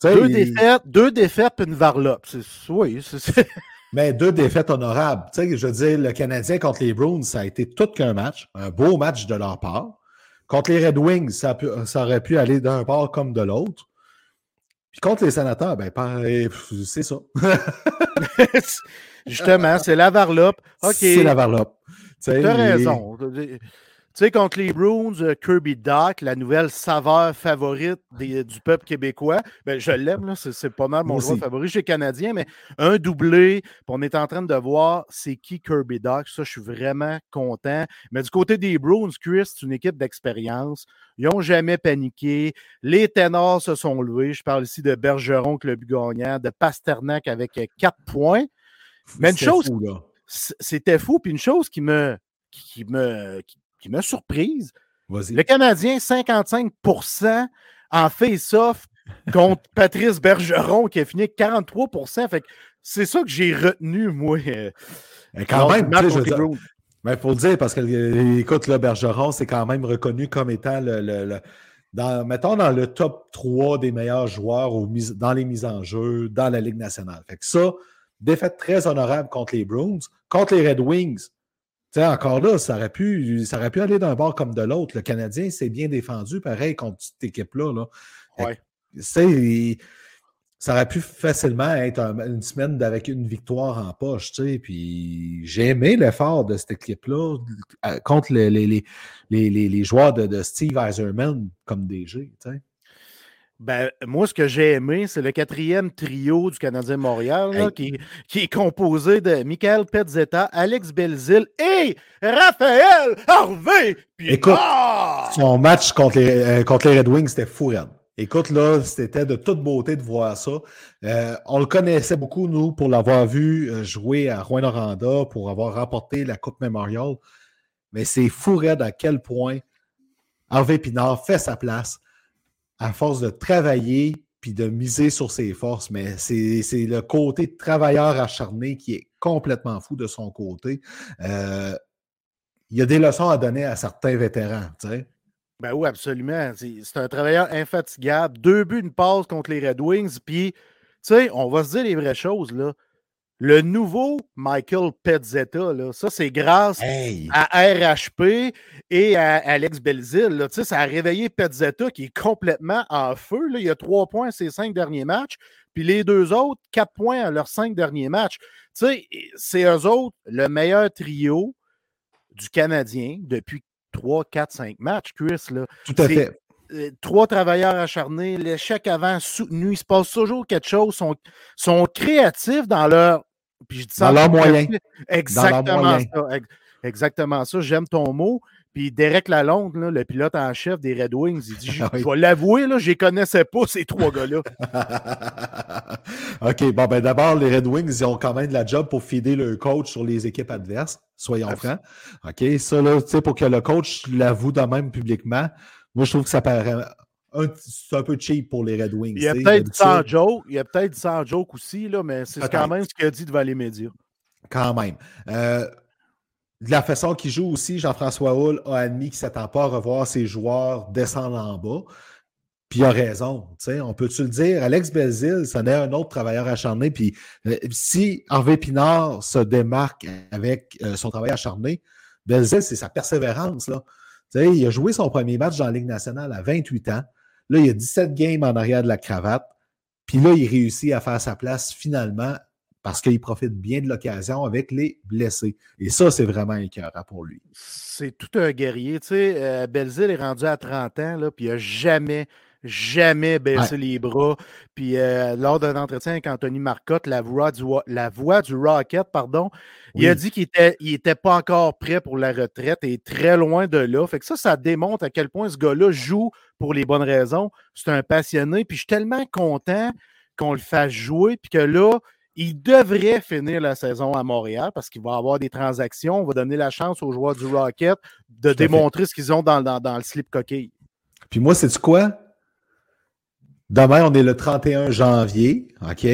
[SPEAKER 2] deux, défaites, deux défaites puis une varlope. Oui, c'est
[SPEAKER 1] Mais deux défaites honorables. Tu sais, je veux dire, le Canadien contre les Bruins, ça a été tout qu'un match, un beau match de leur part. Contre les Red Wings, ça, ça aurait pu aller d'un bord comme de l'autre. Puis contre les sénateurs, ben, c'est ça.
[SPEAKER 2] Justement, c'est la varlope.
[SPEAKER 1] C'est la varlope.
[SPEAKER 2] Tu as raison. Sais, contre les Bruins, euh, Kirby Doc, la nouvelle saveur favorite du peuple québécois, ben, je l'aime, c'est pas mal mon joueur favori chez Canadien, mais un doublé, on est en train de voir c'est qui Kirby Doc. Ça, je suis vraiment content. Mais du côté des Bruins, Chris, c'est une équipe d'expérience. Ils n'ont jamais paniqué. Les ténors se sont levés. Je parle ici de Bergeron, club gagnant, de Pasternak avec euh, quatre points. Mais une chose, c'était fou. Puis une chose qui me, qui me, qui m'a surprise. Le Canadien, 55% en face-off contre Patrice Bergeron qui a fini 43% fait C'est ça que j'ai retenu, moi. Euh,
[SPEAKER 1] quand même, il mais faut le dire parce que, écoute, le Bergeron, c'est quand même reconnu comme étant le, dans, mettons, dans le top 3 des meilleurs joueurs dans les mises en jeu dans la Ligue nationale. Fait que ça, défaite très honorable contre les Bruins. Contre les Red Wings, encore là, ça aurait, pu, ça aurait pu aller d'un bord comme de l'autre. Le Canadien s'est bien défendu, pareil, contre cette équipe-là. Là. Ça aurait pu facilement être une semaine avec une victoire en poche. Puis j'ai aimé l'effort de cette équipe-là contre les, les, les, les, joueurs de, de Steve Eiserman comme DG.
[SPEAKER 2] Ben, moi, ce que j'ai aimé, c'est le quatrième trio du Canadien Montréal, qui, qui, est composé de Michael Petzetta, Alex Belzil et Raphaël Harvey.
[SPEAKER 1] Écoute, ah! son match contre les, euh, contre les Red Wings, c'était fou, Écoute, là, c'était de toute beauté de voir ça. Euh, on le connaissait beaucoup, nous, pour l'avoir vu euh, jouer à Rouen-Noranda, pour avoir remporté la Coupe Memorial. Mais c'est fou, à quel point Harvey Pinard fait sa place à force de travailler puis de miser sur ses forces, mais c'est le côté travailleur acharné qui est complètement fou de son côté. Euh, il y a des leçons à donner à certains vétérans, tu sais.
[SPEAKER 2] Ben oui, absolument. C'est un travailleur infatigable. Deux buts, une passe contre les Red Wings. Puis, tu sais, on va se dire les vraies choses, là. Le nouveau Michael Petzetta, là, ça, c'est grâce à RHP et à Alex Belzil. Ça a réveillé Petzetta qui est complètement en feu. Là. Il a trois points à ses cinq derniers matchs. Puis les deux autres, quatre points à leurs cinq derniers matchs. C'est eux autres le meilleur trio du Canadien depuis trois, quatre, cinq matchs, Chris. Là.
[SPEAKER 1] Tout à fait.
[SPEAKER 2] Euh, trois travailleurs acharnés, l'échec avant soutenu, il se passe toujours quelque chose, sont, sont créatifs dans leur.
[SPEAKER 1] Puis je dis ça dans leur moyen.
[SPEAKER 2] Exactement ça. exactement ça. J'aime ton mot. Puis Derek Lalonde, là, le pilote en chef des Red Wings, il dit
[SPEAKER 1] Ah oui.
[SPEAKER 2] Je vais l'avouer, je les connaissais pas, ces trois gars-là.
[SPEAKER 1] OK, bon, ben d'abord, les Red Wings, ils ont quand même de la job pour fider le coach sur les équipes adverses, soyons francs. OK, ça, là, tu sais, pour que le coach l'avoue de même publiquement, moi, je trouve que ça paraît un, c'est un peu cheap pour les Red Wings.
[SPEAKER 2] Il y a peut-être
[SPEAKER 1] d'habitude.
[SPEAKER 2] sans joke, il y a peut-être sans joke aussi, là, mais c'est quand même ce qu'il a dit devant les médias.
[SPEAKER 1] Quand même. Euh, de la façon qu'il joue aussi, Jean-François Hull a admis qu'il ne s'attend pas à revoir ses joueurs descendre en bas. Puis il a raison. tu sais, On peut-tu le dire? Alex Belzil, ce n'est un autre travailleur acharné. Puis euh, si Harvey Pinard se démarque avec euh, son travail acharné, Belzil, c'est sa persévérance. Là. Il a joué son premier match dans la Ligue nationale à 28 ans. Là, il a 17 games en arrière de la cravate. Puis là, il réussit à faire sa place finalement parce qu'il profite bien de l'occasion avec les blessés. Et ça, c'est vraiment écœurant pour lui.
[SPEAKER 2] C'est tout un guerrier. Euh, Belzile est rendu à 30 ans, là, puis il n'a jamais, jamais baissé les bras. Puis euh, lors d'un entretien avec Anthony Marcotte, la voix du, la voix du Rocket, pardon, il a dit qu'il n'était il était pas encore prêt pour la retraite et très loin de là. Fait que ça, ça démontre à quel point ce gars-là joue pour les bonnes raisons. C'est un passionné. Puis je suis tellement content qu'on le fasse jouer, puis que là, il devrait finir la saison à Montréal parce qu'il va avoir des transactions. On va donner la chance aux joueurs du Rocket de
[SPEAKER 1] fait.
[SPEAKER 2] démontrer ce qu'ils ont dans, dans- dans le slip coquille.
[SPEAKER 1] Puis moi, c'est quoi? Demain, on est le 31 janvier, OK?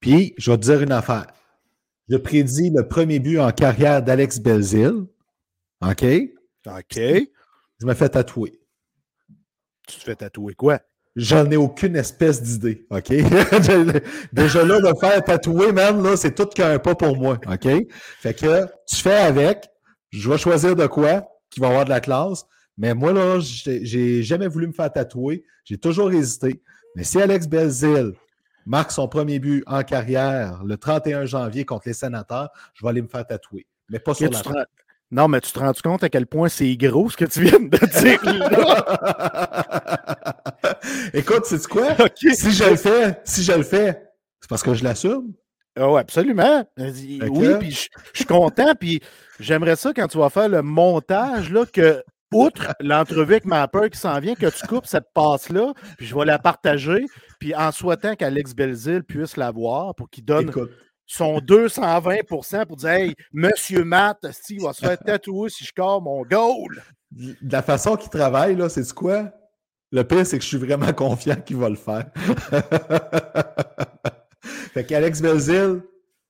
[SPEAKER 1] Puis, je vais te dire une affaire. Je prédis le premier but en carrière d'Alex Belzil, OK?
[SPEAKER 2] OK.
[SPEAKER 1] Je me fais tatouer.
[SPEAKER 2] Tu te fais tatouer quoi?
[SPEAKER 1] J'en ai aucune espèce d'idée, OK? Déjà là, de faire tatouer, man, là, c'est tout qu'un pas pour moi, OK? Fait que tu fais avec, je vais choisir de quoi qui va avoir de la classe, mais moi, là, j'ai jamais voulu me faire tatouer, j'ai toujours hésité. Mais si Alex Belzil marque son premier but en carrière le 31 janvier contre les sénateurs, je vais aller me faire tatouer. Mais pas sur la
[SPEAKER 2] te Non, mais tu te rends compte à quel point c'est gros ce que tu viens de dire? là?
[SPEAKER 1] Écoute, c'est quoi? Si je le fais, si je le fais, c'est parce que je l'assume.
[SPEAKER 2] Ouais, absolument. Oui, puis je je suis content, puis j'aimerais ça quand tu vas faire le montage, là, que, outre l'entrevue avec ma peur qui s'en vient, que tu coupes cette passe-là, puis je vais la partager, puis en souhaitant qu'Alex Belzil puisse la voir pour qu'il donne
[SPEAKER 1] Écoute,
[SPEAKER 2] son 220% pour dire Hey, Monsieur Matt, il va se faire tatouer si je score mon goal.
[SPEAKER 1] de la façon qu'il travaille, là, c'est quoi? Le pire, c'est que je suis vraiment confiant qu'il va le faire. fait qu'Alex Belzil,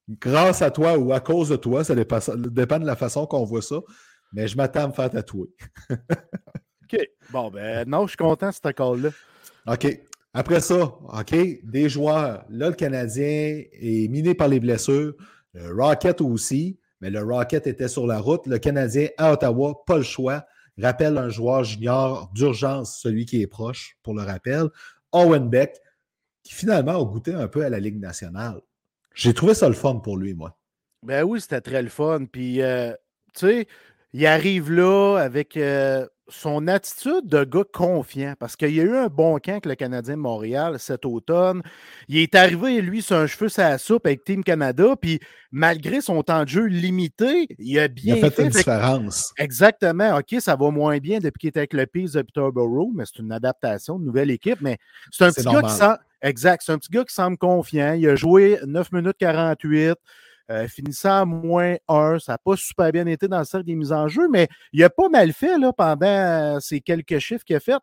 [SPEAKER 1] grâce à toi ou à cause de toi, ça dépend, ça dépend de la façon qu'on voit ça, mais je m'attends à me faire tatouer.
[SPEAKER 2] OK. Bon, ben non, je suis content de ce call-là.
[SPEAKER 1] OK. Après ça, OK, des joueurs. Là, le Canadien est miné par les blessures. Le Rocket aussi, mais le Rocket était sur la route. Le Canadien à Ottawa, pas le choix. Rappelle un joueur junior d'urgence, celui qui est proche, pour le rappel. Owen Beck, qui finalement a goûté un peu à la Ligue nationale. J'ai trouvé ça le fun pour lui, moi.
[SPEAKER 2] Ben oui, c'était très le fun. Puis, euh, tu sais, il arrive là avec euh, son attitude de gars confiant parce qu'il y a eu un bon camp avec le Canadien de Montréal cet automne. Il est arrivé, lui, sur un cheveu la soupe avec Team Canada. Puis, malgré son temps de jeu limité, il a
[SPEAKER 1] Il
[SPEAKER 2] bien
[SPEAKER 1] a fait, une
[SPEAKER 2] Fait
[SPEAKER 1] différence.
[SPEAKER 2] Exactement. OK, ça va moins bien depuis qu'il était avec le Peace de Peterborough, mais c'est une adaptation, une nouvelle équipe. Mais c'est un petit gars qui semble. Exact. C'est un petit gars qui semble confiant. Il a joué 9 minutes 48, euh, finissant à moins 1. Ça n'a pas super bien été dans le cercle des mises en jeu, mais il a pas mal fait là, pendant euh, ces quelques chiffres qu'il a fait.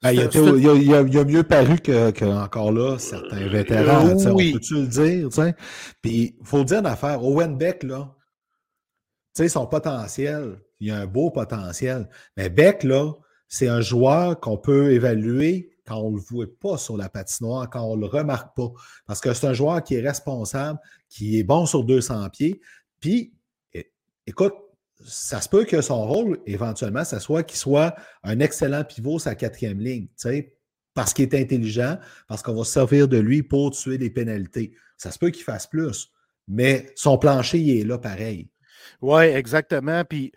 [SPEAKER 1] Ben, il, a
[SPEAKER 2] C'est-
[SPEAKER 1] été-
[SPEAKER 2] c'est-
[SPEAKER 1] il a- il a- il a mieux paru que, que encore là, certains vétérans.
[SPEAKER 2] Euh,
[SPEAKER 1] tu sais,
[SPEAKER 2] oui.
[SPEAKER 1] On peut-tu le dire? Puis, il faut dire une affaire. Owen Beck, là, son potentiel, il a un beau potentiel. Mais Beck, là, c'est un joueur qu'on peut évaluer quand on ne le voit pas sur la patinoire, quand on ne le remarque pas. Parce que c'est un joueur qui est responsable, qui est bon sur 200 pieds. Puis, écoute, ça se peut que son rôle, éventuellement, ça soit qu'il soit un excellent pivot sa quatrième ligne, parce qu'il est intelligent, parce qu'on va se servir de lui pour tuer des pénalités. Ça se peut qu'il fasse plus, mais son plancher, il est là pareil.
[SPEAKER 2] Oui, exactement. Puis,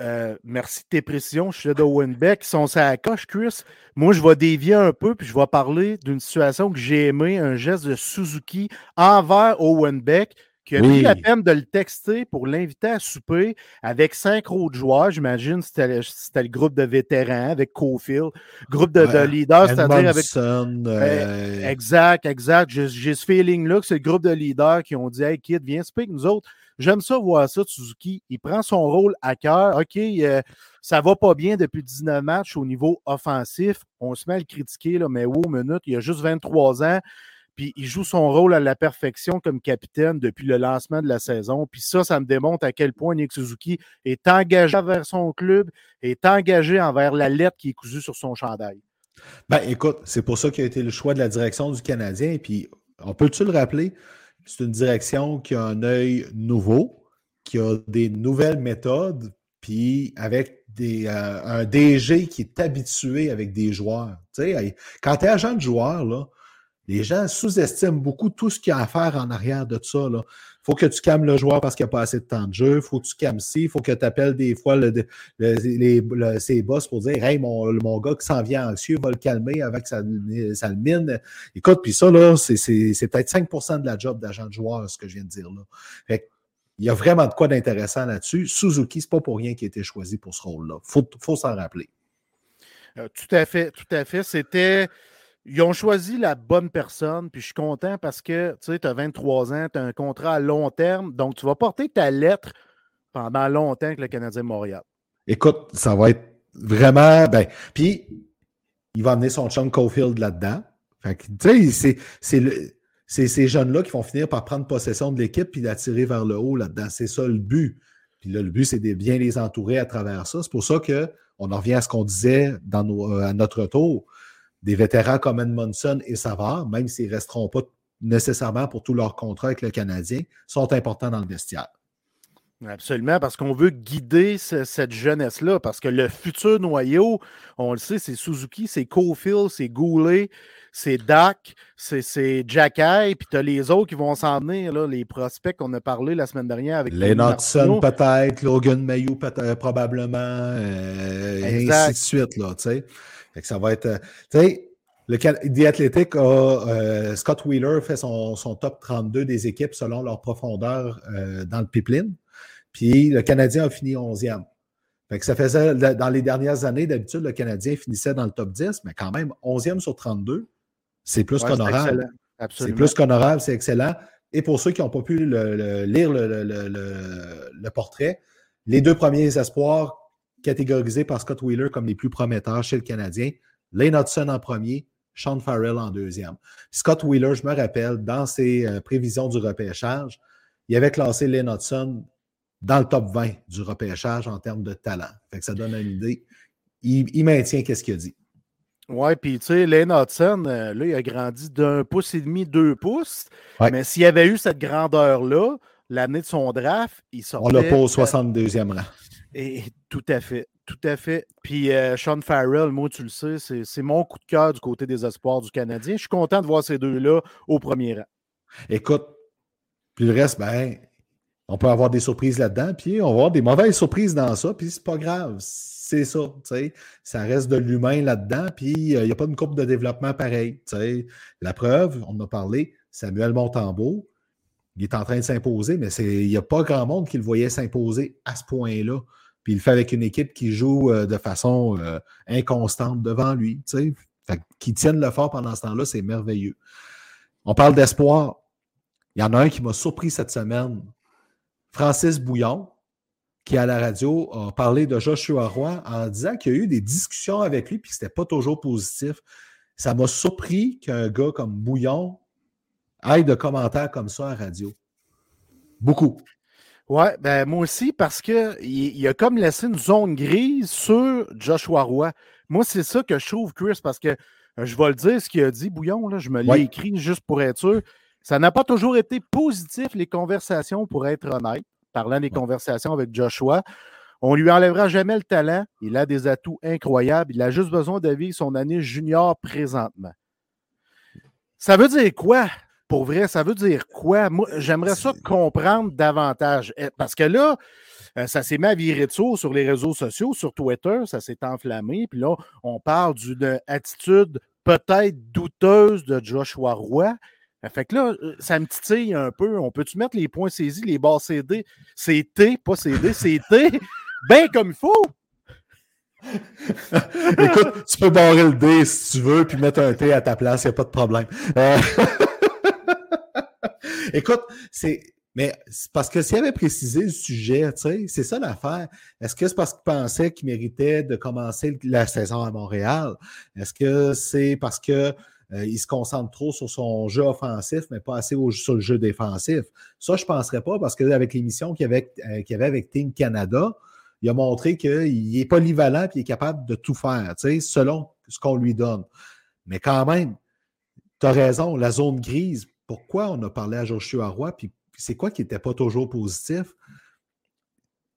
[SPEAKER 2] euh, merci de tes précisions. Je suis de Owen Beck. Ils sont à la coche, Chris. Moi, je vais dévier un peu, puis je vais parler d'une situation que j'ai aimée, un geste de Suzuki envers Owen Beck, qui a pris la peine de le texter pour l'inviter à souper avec cinq autres joueurs. J'imagine c'était le groupe de vétérans avec Cofield, groupe de, leaders, c'est-à-dire avec.
[SPEAKER 1] Euh,
[SPEAKER 2] exact, exact. J'ai ce feeling-là que c'est le groupe de leaders qui ont dit Hey, kid, viens speak nous autres. J'aime ça voir ça, Suzuki. Il prend son rôle à cœur. OK, euh, ça va pas bien depuis 19 matchs au niveau offensif. On se met à le critiquer, mais wow, minute, il a juste 23 ans. Puis il joue son rôle à la perfection comme capitaine depuis le lancement de la saison. Puis ça, ça me démontre à quel point Nick Suzuki est engagé envers son club, est engagé envers la lettre qui est cousue sur son chandail.
[SPEAKER 1] Ben écoute, c'est pour ça qu'il a été le choix de la direction du Canadien. Puis on peut-tu le rappeler? C'est une direction qui a un œil nouveau, qui a des nouvelles méthodes, puis avec euh, un DG qui est habitué avec des joueurs. Quand tu es agent de joueur, les gens sous-estiment beaucoup tout ce qu'il y a à faire en arrière de ça. Faut que tu calmes le joueur parce qu'il n'y a pas assez de temps de jeu. Faut que tu calmes ci. Faut que tu appelles des fois le, les, ses boss pour dire Hey, mon, mon gars qui s'en vient anxieux va le calmer avec sa le mine. Écoute, puis ça, là, c'est, peut-être 5% de la job d'agent de joueur, ce que je viens de dire là. il y a vraiment de quoi d'intéressant là-dessus. Suzuki, ce n'est pas pour rien qu'il a été choisi pour ce rôle-là. Il faut, faut s'en rappeler.
[SPEAKER 2] Euh, tout à fait, tout à fait. C'était ils ont choisi la bonne personne, puis je suis content parce que tu sais, tu as 23 ans, tu as un contrat à long terme, donc tu vas porter ta lettre pendant longtemps avec le Canadien Montréal.
[SPEAKER 1] Écoute, ça va être vraiment. Ben, puis, il va amener son chum Cofield là-dedans. Tu sais, c'est ces jeunes-là qui vont finir par prendre possession de l'équipe puis d'attirer vers le haut là-dedans. C'est ça le but. Puis là, le but, c'est de bien les entourer à travers ça. C'est pour ça qu'on en revient à ce qu'on disait dans nos, à notre tour des vétérans comme Edmondson et Savard, même s'ils ne resteront pas nécessairement pour tout leur contrat avec le Canadien, sont importants dans le vestiaire.
[SPEAKER 2] Absolument, parce qu'on veut guider cette jeunesse-là, parce que le futur noyau, on le sait, c'est Suzuki, c'est Cofield, c'est Goulet, c'est Dak, c'est Jack puis tu as les autres qui vont s'en venir, là, les prospects qu'on a parlé la semaine dernière avec
[SPEAKER 1] Les Hudson peut-être, Logan Mayou euh, probablement, euh, et ainsi de suite, là, tu sais ça va être. Euh, tu sais, le The Athletic a. Euh, Scott Wheeler fait son, top 32 des équipes selon leur profondeur euh, dans le pipeline. Puis le Canadien a fini 11e. Fait que ça faisait, dans les dernières années, d'habitude, le Canadien finissait dans le top 10, mais quand même, 11e sur 32, c'est plus qu'honorable. C'est plus qu'honorable, c'est excellent. Et pour ceux qui n'ont pas pu lire le, portrait, les deux premiers espoirs catégorisés par Scott Wheeler comme les plus prometteurs chez le Canadien. Lane Hudson en premier, Sean Farrell en deuxième. Scott Wheeler, je me rappelle, dans ses euh, prévisions du repêchage, il avait classé Lane Hudson dans le top 20 du repêchage en termes de talent. Fait que ça donne une idée. Il, maintient qu'est-ce qu'il a dit.
[SPEAKER 2] Oui, puis tu sais, Lane Hudson, euh, là, il a grandi d'un pouce et demi, deux pouces. Mais s'il avait eu cette grandeur-là, l'année de son draft, il sortait.
[SPEAKER 1] On l'a pas au 62e rang.
[SPEAKER 2] Et, tout à fait. Tout à fait. Puis euh, Sean Farrell, moi, tu le sais, c'est mon coup de cœur du côté des espoirs du Canadien. Je suis content de voir ces deux-là au premier rang.
[SPEAKER 1] Écoute, puis le reste, ben, on peut avoir des surprises là-dedans, puis on va avoir des mauvaises surprises dans ça, puis c'est pas grave. C'est ça, tu sais. Ça reste de l'humain là-dedans, puis euh, il n'y a pas une courbe de développement pareil. Tu sais. La preuve, on en a parlé, Samuel Montembeau, il est en train de s'imposer, mais il n'y a pas grand monde qui le voyait s'imposer à ce point-là. Puis il le fait avec une équipe qui joue euh, de façon euh, inconstante devant lui. Tu sais. Qui tienne le fort pendant ce temps-là, c'est merveilleux. On parle d'espoir. Il y en a un qui m'a surpris cette semaine. Francis Bouillon, qui à la radio a parlé de Joshua Roy en disant qu'il y a eu des discussions avec lui puis que ce n'était pas toujours positif. Ça m'a surpris qu'un gars comme Bouillon aille de commentaires comme ça à radio. Beaucoup.
[SPEAKER 2] Ouais, ben moi aussi, parce qu'il il a comme laissé une zone grise sur Joshua Roy. Moi, c'est ça que je trouve, Chris, parce que euh, je vais le dire, ce qu'il a dit, Bouillon, là, je me l'ai écrit juste pour être sûr. Ça n'a pas toujours été positif, les conversations, pour être honnête, parlant des conversations avec Joshua. On lui enlèvera jamais le talent. Il a des atouts incroyables. Il a juste besoin de vivre son année junior présentement. Ça veut dire quoi? Pour vrai, ça veut dire quoi? Moi, j'aimerais ça comprendre davantage. Eh, parce que là, euh, ça s'est mis à virer de sur les réseaux sociaux, sur Twitter, ça s'est enflammé. Puis là, on parle d'une attitude peut-être douteuse de Joshua Roy. Fait que là, euh, ça me titille un peu. On peut-tu mettre les points saisis, les barres CD, CT, pas CD, CT, bien comme il faut?
[SPEAKER 1] Écoute, tu peux barrer le D si tu veux, puis mettre un T à ta place, il n'y a pas de problème. Euh, Écoute, c'est. Mais parce que s'il avait précisé le sujet, tu sais, c'est ça l'affaire. Est-ce que c'est parce qu'il pensait qu'il méritait de commencer la saison à Montréal? Est-ce que c'est parce que euh, il se concentre trop sur son jeu offensif, mais pas assez sur le jeu défensif? Ça, je ne penserais pas parce qu'avec l'émission qu'il y, avait, euh, avec Team Canada, il a montré qu'il est polyvalent et il est capable de tout faire, selon ce qu'on lui donne. Mais quand même, tu as raison, la zone grise, pourquoi on a parlé à Joshua Roy, puis c'est quoi qui n'était pas toujours positif?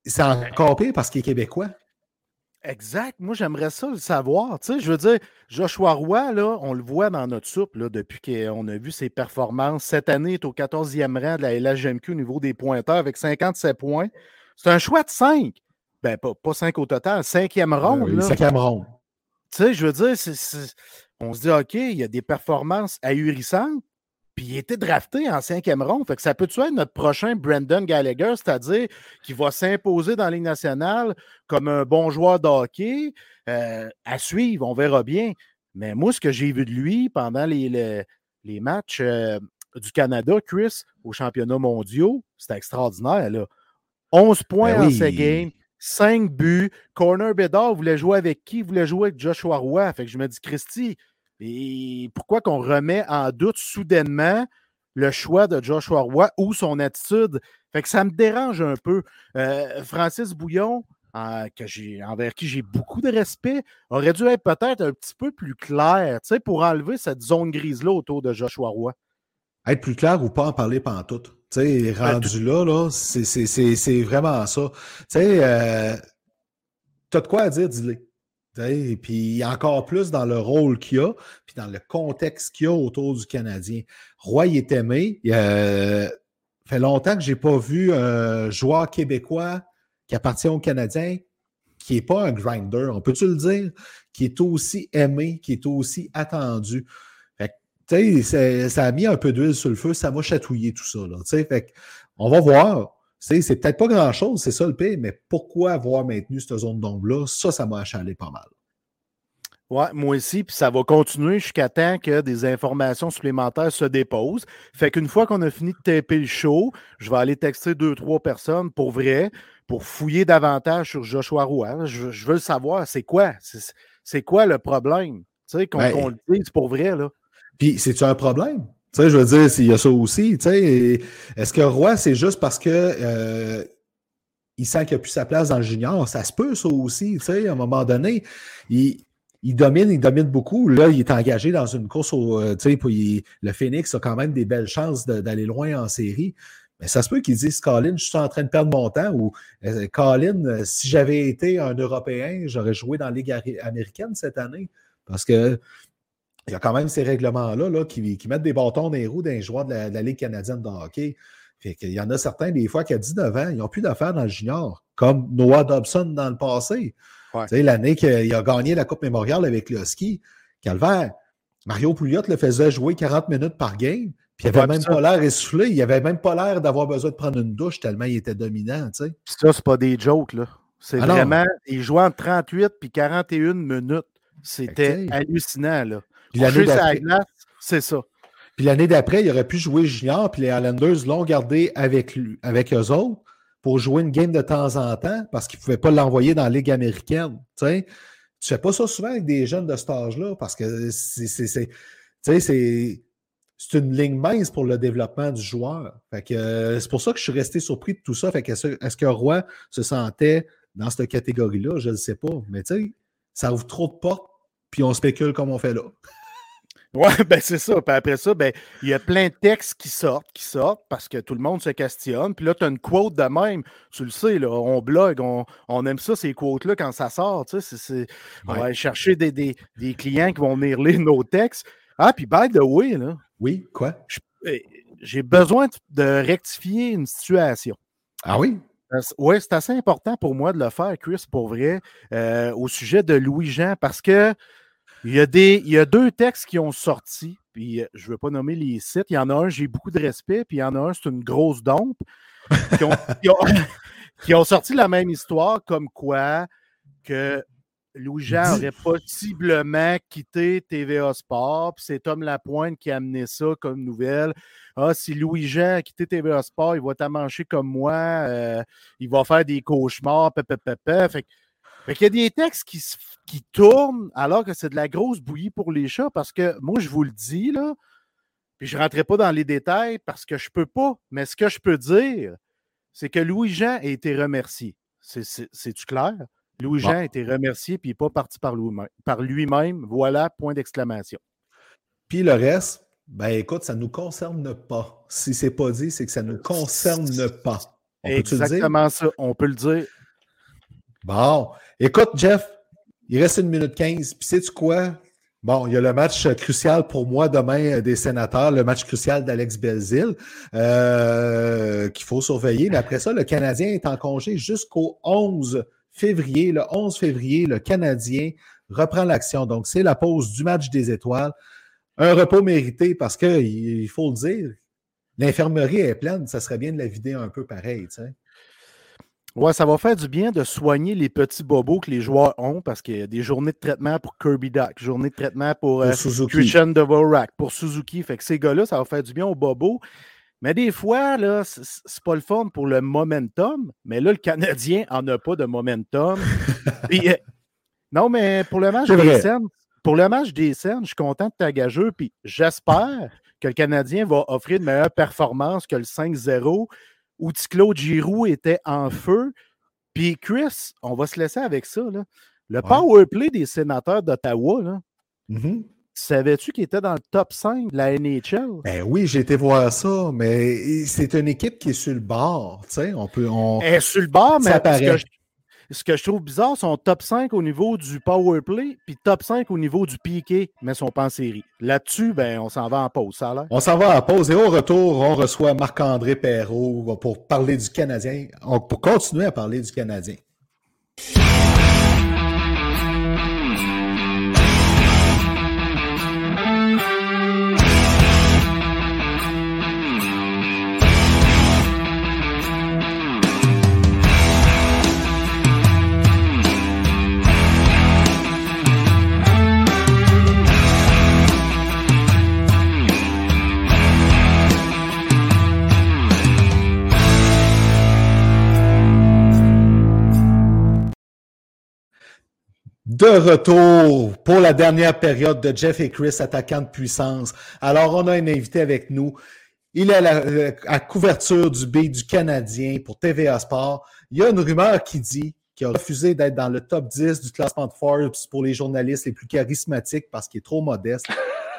[SPEAKER 1] C'est encore pire parce qu'il est québécois.
[SPEAKER 2] Exact. Moi, j'aimerais ça le savoir. Tu sais, je veux dire, Joshua Roy, là, on le voit dans notre soupe là, depuis qu'on a vu ses performances. Cette année, il est au 14e rang de la LHGMQ au niveau des pointeurs avec 57 points. C'est un choix de 5. Ben, pas, pas 5 au total, cinquième ronde.
[SPEAKER 1] cinquième ronde.
[SPEAKER 2] Tu sais, je veux dire, on se dit, OK, il y a des performances ahurissantes, puis il était drafté en cinquième ronde. Fait que ça peut-tu être notre prochain Brandon Gallagher, c'est-à-dire qui va s'imposer dans la Ligue nationale comme un bon joueur de hockey? Euh, à suivre, on verra bien. Mais moi, ce que j'ai vu de lui pendant les, les, matchs euh, du Canada, Chris, aux championnats mondiaux, c'était extraordinaire. Là. 11 points ben en ces games, 5 buts. Corner Bedard voulait jouer avec qui? Il voulait jouer avec Joshua Roy. Fait que je me dis, Christy, et pourquoi qu'on remet en doute soudainement le choix de Joshua Roy ou son attitude? Fait que ça me dérange un peu. Euh, Francis Bouillon, que envers qui j'ai beaucoup de respect, aurait dû être peut-être un petit peu plus clair pour enlever cette zone grise-là autour de Joshua Roy.
[SPEAKER 1] Être plus clair ou pas en parler tout. Sais, ben, rendu là, là c'est vraiment ça. Tu sais, euh, as de quoi à dire, dis-le. Et puis encore plus dans le rôle qu'il a, puis dans le contexte qu'il y a autour du Canadien. Roy est aimé. Il fait longtemps que je n'ai pas vu un joueur québécois qui appartient au Canadien qui n'est pas un grinder, on peut-tu le dire, qui est aussi aimé, qui est aussi attendu. Fait, ça a mis un peu d'huile sur le feu, ça m'a chatouillé tout ça. Fait, on va voir. C'est peut-être pas grand-chose, c'est ça le pire, mais pourquoi avoir maintenu cette zone d'ombre-là? Ça, ça m'a achalé pas mal.
[SPEAKER 2] Oui, moi aussi, puis ça va continuer jusqu'à temps que des informations supplémentaires se déposent. Fait qu'une fois qu'on a fini de taper le show, je vais aller texter deux, trois personnes pour vrai, pour fouiller davantage sur Joshua Rouen. Je, veux le savoir, c'est quoi? C'est quoi le problème? Tu sais, qu'on ben le dise pour vrai, là.
[SPEAKER 1] Puis, c'est-tu un problème? Tu sais, je veux dire, il y a ça aussi. Tu sais, est-ce que Roy, c'est juste parce que euh, il sent qu'il n'a plus sa place dans le junior? Ça se peut, ça aussi. Tu sais, à un moment donné, il, domine, il domine beaucoup. Là, il est engagé dans une course au. Euh, tu sais, le Phoenix a quand même des belles chances d'aller loin en série. Mais ça se peut qu'il dise Colin, je suis en train de perdre mon temps ou euh, Colin, si j'avais été un Européen, j'aurais joué dans la Ligue américaine cette année. Parce que il y a quand même ces règlements-là là, qui, mettent des bâtons dans les roues d'un joueur de la, Ligue canadienne de hockey. il y en a certains, des fois, qui à 19 ans, ils n'ont plus d'affaires dans le junior, comme Noah Dobson dans le passé. L'année qu'il a gagné la Coupe mémoriale avec le ski, Calvaire, Mario Pouliot le faisait jouer 40 minutes par game, puis il n'avait même pas l'air essoufflé, il n'avait même pas l'air d'avoir besoin de prendre une douche tellement il était dominant. Ça,
[SPEAKER 2] c'est pas des jokes, là. C'est ah vraiment, il jouait en 38 puis 41 minutes. C'était hallucinant, là. Puis l'année d'après, c'est ça.
[SPEAKER 1] Puis l'année d'après, il aurait pu jouer junior, puis les Islanders l'ont gardé avec, lui, avec eux autres pour jouer une game de temps en temps parce qu'ils ne pouvaient pas l'envoyer dans la Ligue américaine. Tu ne fais pas ça souvent avec des jeunes de cet âge-là parce que c'est une ligne mince pour le développement du joueur. c'est pour ça que je suis resté surpris de tout ça. Fait est-ce que Roy se sentait dans cette catégorie-là? Je ne sais pas. Mais ça ouvre trop de portes, puis on spécule comme on fait là.
[SPEAKER 2] Oui, ben c'est ça. Puis après ça, ben, il y a plein de textes qui sortent, qui sortent, parce que tout le monde se questionne. Puis là, tu as une quote de même. Tu le sais, là, on blogue, on, aime ça, ces quotes-là, quand ça sort. Tu sais, On va aller chercher des, des, clients qui vont venir lire nos textes. Ah, puis by the way, là.
[SPEAKER 1] Oui, quoi?
[SPEAKER 2] Eh, j'ai besoin de rectifier une situation.
[SPEAKER 1] Ah oui?
[SPEAKER 2] Oui, c'est assez important pour moi de le faire, Chris, pour vrai, euh, au sujet de Louis-Jean, parce que Il y, a des, il y a deux textes qui ont sorti, puis euh, je ne veux pas nommer les sites. Il y en a un, j'ai beaucoup de respect, puis il y en a un, c'est une grosse dompe, qui ont, qui ont sorti la même histoire, comme quoi que Louis-Jean aurait possiblement quitté TVA Sport. Puis c'est Tom Lapointe qui a amené ça comme nouvelle. Ah, si Louis-Jean a quitté TVA Sport, il va t'amancher comme moi. Euh, il va faire des cauchemars. Fait, fait qu'il y a des textes qui, qui tournent alors que c'est de la grosse bouillie pour les chats. Parce que moi, je vous le dis, là, puis je ne rentrerai pas dans les détails parce que je ne peux pas. Mais ce que je peux dire, c'est que Louis-Jean a été remercié. C'est-tu clair? Louis-Jean a été remercié, puis il n'est pas parti par lui-même. Voilà, point d'exclamation.
[SPEAKER 1] Puis le reste, ben écoute, ça ne nous concerne pas. Si ce n'est pas dit, c'est que ça ne nous concerne pas.
[SPEAKER 2] On Exactement ça, on peut le dire.
[SPEAKER 1] Bon, écoute, Jeff, il reste une minute 15. Puis sais-tu quoi? Bon, il y a le match crucial pour moi demain des sénateurs, le match crucial d'Alex Belzil, euh, qu'il faut surveiller. Mais après ça, le Canadien est en congé jusqu'au 11 février, le 11 février, le Canadien reprend l'action. Donc, c'est la pause du match des étoiles. Un repos mérité parce qu'il faut le dire, l'infirmerie est pleine. Ça serait bien de la vider un peu pareil. Tu sais.
[SPEAKER 2] Ouais, ça va faire du bien de soigner les petits bobos que les joueurs ont parce qu'il y a des journées de traitement pour Kirby Duck, journées de traitement pour, euh, Christian Dvorak, pour Suzuki. Fait que ces gars-là, ça va faire du bien aux bobos. Mais des fois, là, c'est pas le fun pour le momentum. Mais là, le Canadien en a pas de momentum. Euh, non, mais pour le match des scènes, pour le match des scènes, je suis content de t'agager. Puis j'espère que le Canadien va offrir une meilleure performance que le 5-0 où Claude Giroux était en feu. Puis Chris, on va se laisser avec ça. Là. Le power play des sénateurs d'Ottawa. Mm-hmm. Savais-tu qu'il était dans le top 5 de la NHL?
[SPEAKER 1] Ben oui, j'ai été voir ça, mais c'est une équipe qui est sur le bord. On peut. On...
[SPEAKER 2] Elle est sur le bord, mais ce que, je, ce que, je, trouve bizarre, sont top 5 au niveau du power play, puis top 5 au niveau du piqué, mais sont pas en série. Là-dessus, ben, on s'en va en pause, ça
[SPEAKER 1] On s'en va en pause et au retour, on reçoit Marc-André Perrault pour parler du Canadien, pour continuer à parler du Canadien. De retour pour la dernière période de Jeff et Chris, attaquant de puissance. Alors, on a un invité avec nous. Il est à la euh, couverture du B du Canadien pour TVA Sport. Il y a une rumeur qui dit qu'il a refusé d'être dans le top 10 du classement de Forbes pour les journalistes les plus charismatiques parce qu'il est trop modeste.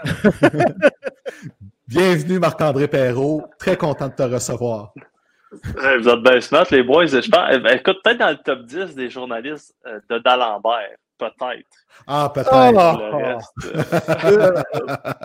[SPEAKER 1] Bienvenue Marc-André Perrault. Très content de te recevoir.
[SPEAKER 3] Vous êtes bien smart, les boys. Je pense, eh ben, écoute, peut-être dans le top 10 des journalistes euh, de D'Alembert. Peut-être.
[SPEAKER 1] Ah, peut-être. Ah!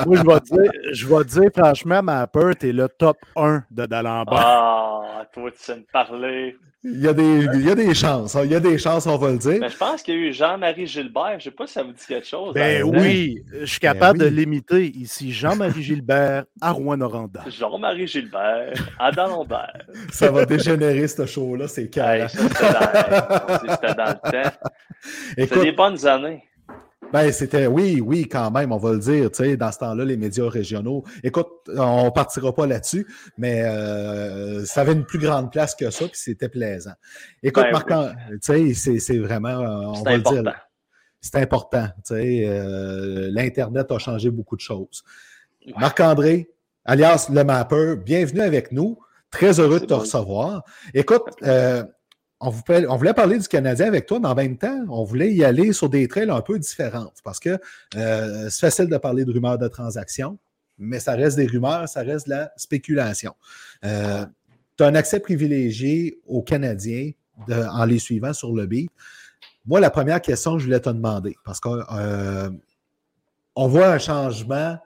[SPEAKER 2] Moi, je vais, dire, je vais dire, franchement, ma peur, t'es le top 1 de D'Alembert.
[SPEAKER 3] Ah, toi, tu sais me parler.
[SPEAKER 1] Il y, a des, il y a des chances. Hein. Il y a des chances, on va le dire.
[SPEAKER 3] Mais je pense qu'il y a eu Jean-Marie Gilbert. Je ne sais pas si ça vous dit quelque chose.
[SPEAKER 2] Ben oui, je suis capable ben de l'imiter ici. Jean-Marie Gilbert à Rouen-Noranda.
[SPEAKER 3] Jean-Marie Gilbert à D'Alembert.
[SPEAKER 1] ça va dégénérer, ce show-là. C'est calme.
[SPEAKER 3] C'était dans, le temps. C'était des bonnes années.
[SPEAKER 1] Ben, c'était, oui, oui, quand même, on va le dire, tu sais, dans ce temps-là, les médias régionaux. Écoute, on partira pas là-dessus, mais euh, ça avait une plus grande place que ça, puis c'était plaisant. Écoute, ben Marc, tu sais, c'est vraiment, euh, on va le dire, c'est important, tu sais, euh, l'Internet a changé beaucoup de choses. Marc-André, alias Le Mapper, bienvenue avec nous. Très heureux de te recevoir. Écoute, on, voulait parler du Canadien avec toi, mais en même temps, on voulait y aller sur des trails un peu différentes parce que euh, c'est facile de parler de rumeurs de transactions, mais ça reste des rumeurs, ça reste de la spéculation. Euh, tu as un accès privilégié aux Canadiens en les suivant sur le beat. Moi, la première question que je voulais te demander, parce qu'on euh, voit un changement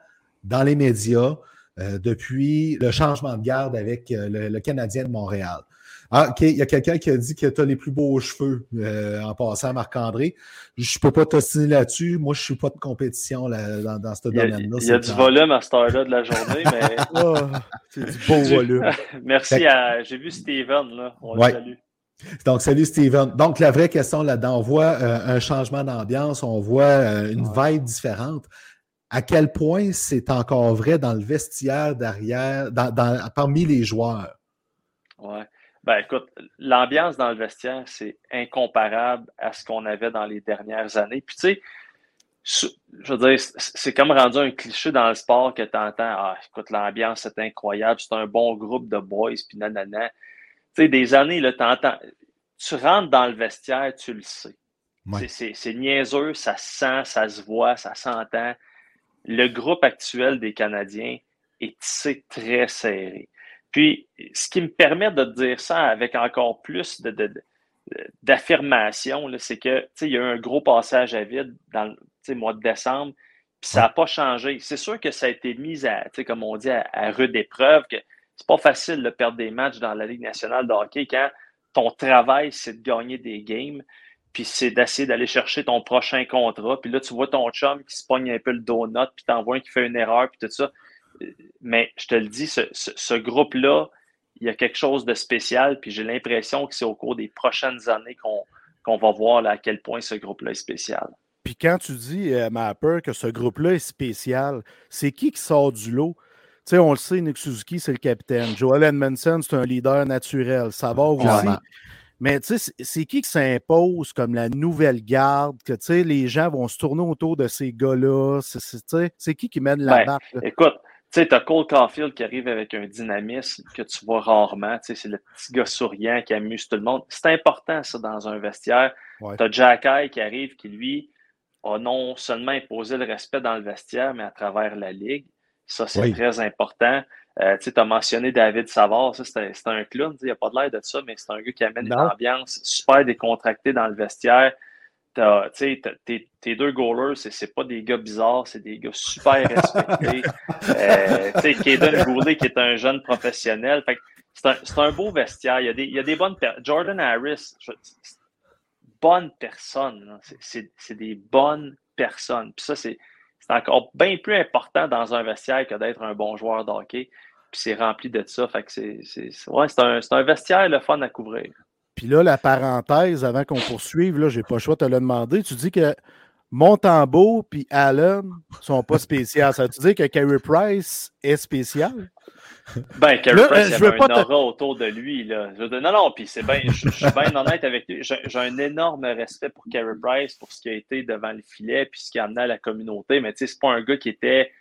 [SPEAKER 1] dans les médias depuis le changement de garde avec le Canadien de Montréal. Ah, OK. Il y a quelqu'un qui a dit que tu as les plus beaux cheveux euh, en passant à Marc-André. Je ne peux pas t'ostiner là-dessus. Moi, je ne suis pas de compétition dans, dans ce domaine-là.
[SPEAKER 3] Il y a, du volume à cette heure-là de la journée, mais.
[SPEAKER 2] Ah, c'est du beau volume.
[SPEAKER 3] Merci à. J'ai vu Steven, là. On le salue.
[SPEAKER 1] Donc, salut Steven. Donc, la vraie question là-dedans, on voit euh, un changement d'ambiance, on voit euh, une vibe différente. À quel point c'est encore vrai dans le vestiaire derrière, dans, parmi les joueurs?
[SPEAKER 3] Oui. Ben, écoute, l'ambiance dans le vestiaire, c'est incomparable à ce qu'on avait dans les dernières années. Puis, tu sais, je veux dire, c'est comme rendu un cliché dans le sport que tu entends Ah, écoute, l'ambiance, c'est incroyable, c'est un bon groupe de boys, puis nanana. Tu sais, des années, là, entends, tu rentres dans le vestiaire, tu le sais. C'est niaiseux, ça se sent, ça se voit, ça s'entend. Le groupe actuel des Canadiens est tissé très serré. Puis, ce qui me permet de dire ça avec encore plus d'affirmation, c'est que il y a eu un gros passage à vide dans le mois de décembre, puis ça n'a pas changé. C'est sûr que ça a été mis à, comme on dit, à, rude épreuve, que c'est pas facile de perdre des matchs dans la Ligue nationale de hockey quand ton travail, c'est de gagner des games, puis c'est d'essayer d'aller chercher ton prochain contrat. Puis là, tu vois ton chum qui se pogne un peu le donut, puis t'envoies un qui fait une erreur, puis tout ça mais je te le dis, ce, groupe-là, il y a quelque chose de spécial, puis j'ai l'impression que c'est au cours des prochaines années qu'on va voir à quel point ce groupe-là est spécial.
[SPEAKER 2] Puis quand tu dis, euh, Mapper, que ce groupe-là est spécial, c'est qui qui sort du lot? Tu sais, on le sait, Nick Suzuki, c'est le capitaine. Joel Edmondson, c'est un leader naturel. Ça va aussi. Mais tu sais, c'est qui qui s'impose comme la nouvelle garde, que tu sais, les gens vont se tourner autour de ces gars-là? C'est qui qui mène la
[SPEAKER 3] ben, Écoute, tu sais, tu as Cole Caulfield qui arrive avec un dynamisme que tu vois rarement. Tu sais, c'est le petit gars souriant qui amuse tout le monde. C'est important, ça, dans un vestiaire. Tu as Jack qui arrive, qui, lui, a non seulement imposé le respect dans le vestiaire, mais à travers la Ligue. Ça, c'est très important. Euh, tu as mentionné David Savard, ça, c'est un clown. Il n'y a pas de l'air de ça, mais c'est un gars qui amène une ambiance super décontractée dans le vestiaire tes, tes deux goalers, c'est pas des gars bizarres, c'est des gars super respectés. euh, Kaden Goulet, qui est un jeune professionnel. C'est un, un, beau vestiaire. Il y a des, il y a des bonnes Jordan Harris, bonne personne. C'est des bonnes personnes. Puis ça, c'est encore bien plus important dans un vestiaire que d'être un bon joueur de hockey. Puis c'est rempli de ça. Fait que c'est ouais, un, un vestiaire le fun à couvrir.
[SPEAKER 2] Puis là, la parenthèse, avant qu'on poursuive, là, j'ai pas le choix de te le demander. Tu dis que Montembeau puis Allen sont pas spéciaux. Ça veut dire que Carey Price est spécial?
[SPEAKER 3] Ben, Carey Price, il y a un aura autour de lui. Là. non, non, puis c'est bien, je, suis bien honnête avec lui. J'ai un énorme respect pour Carey Price, pour ce qui a été devant le filet, puis ce qui a amené à la communauté. Mais tu sais, c'est pas un gars qui était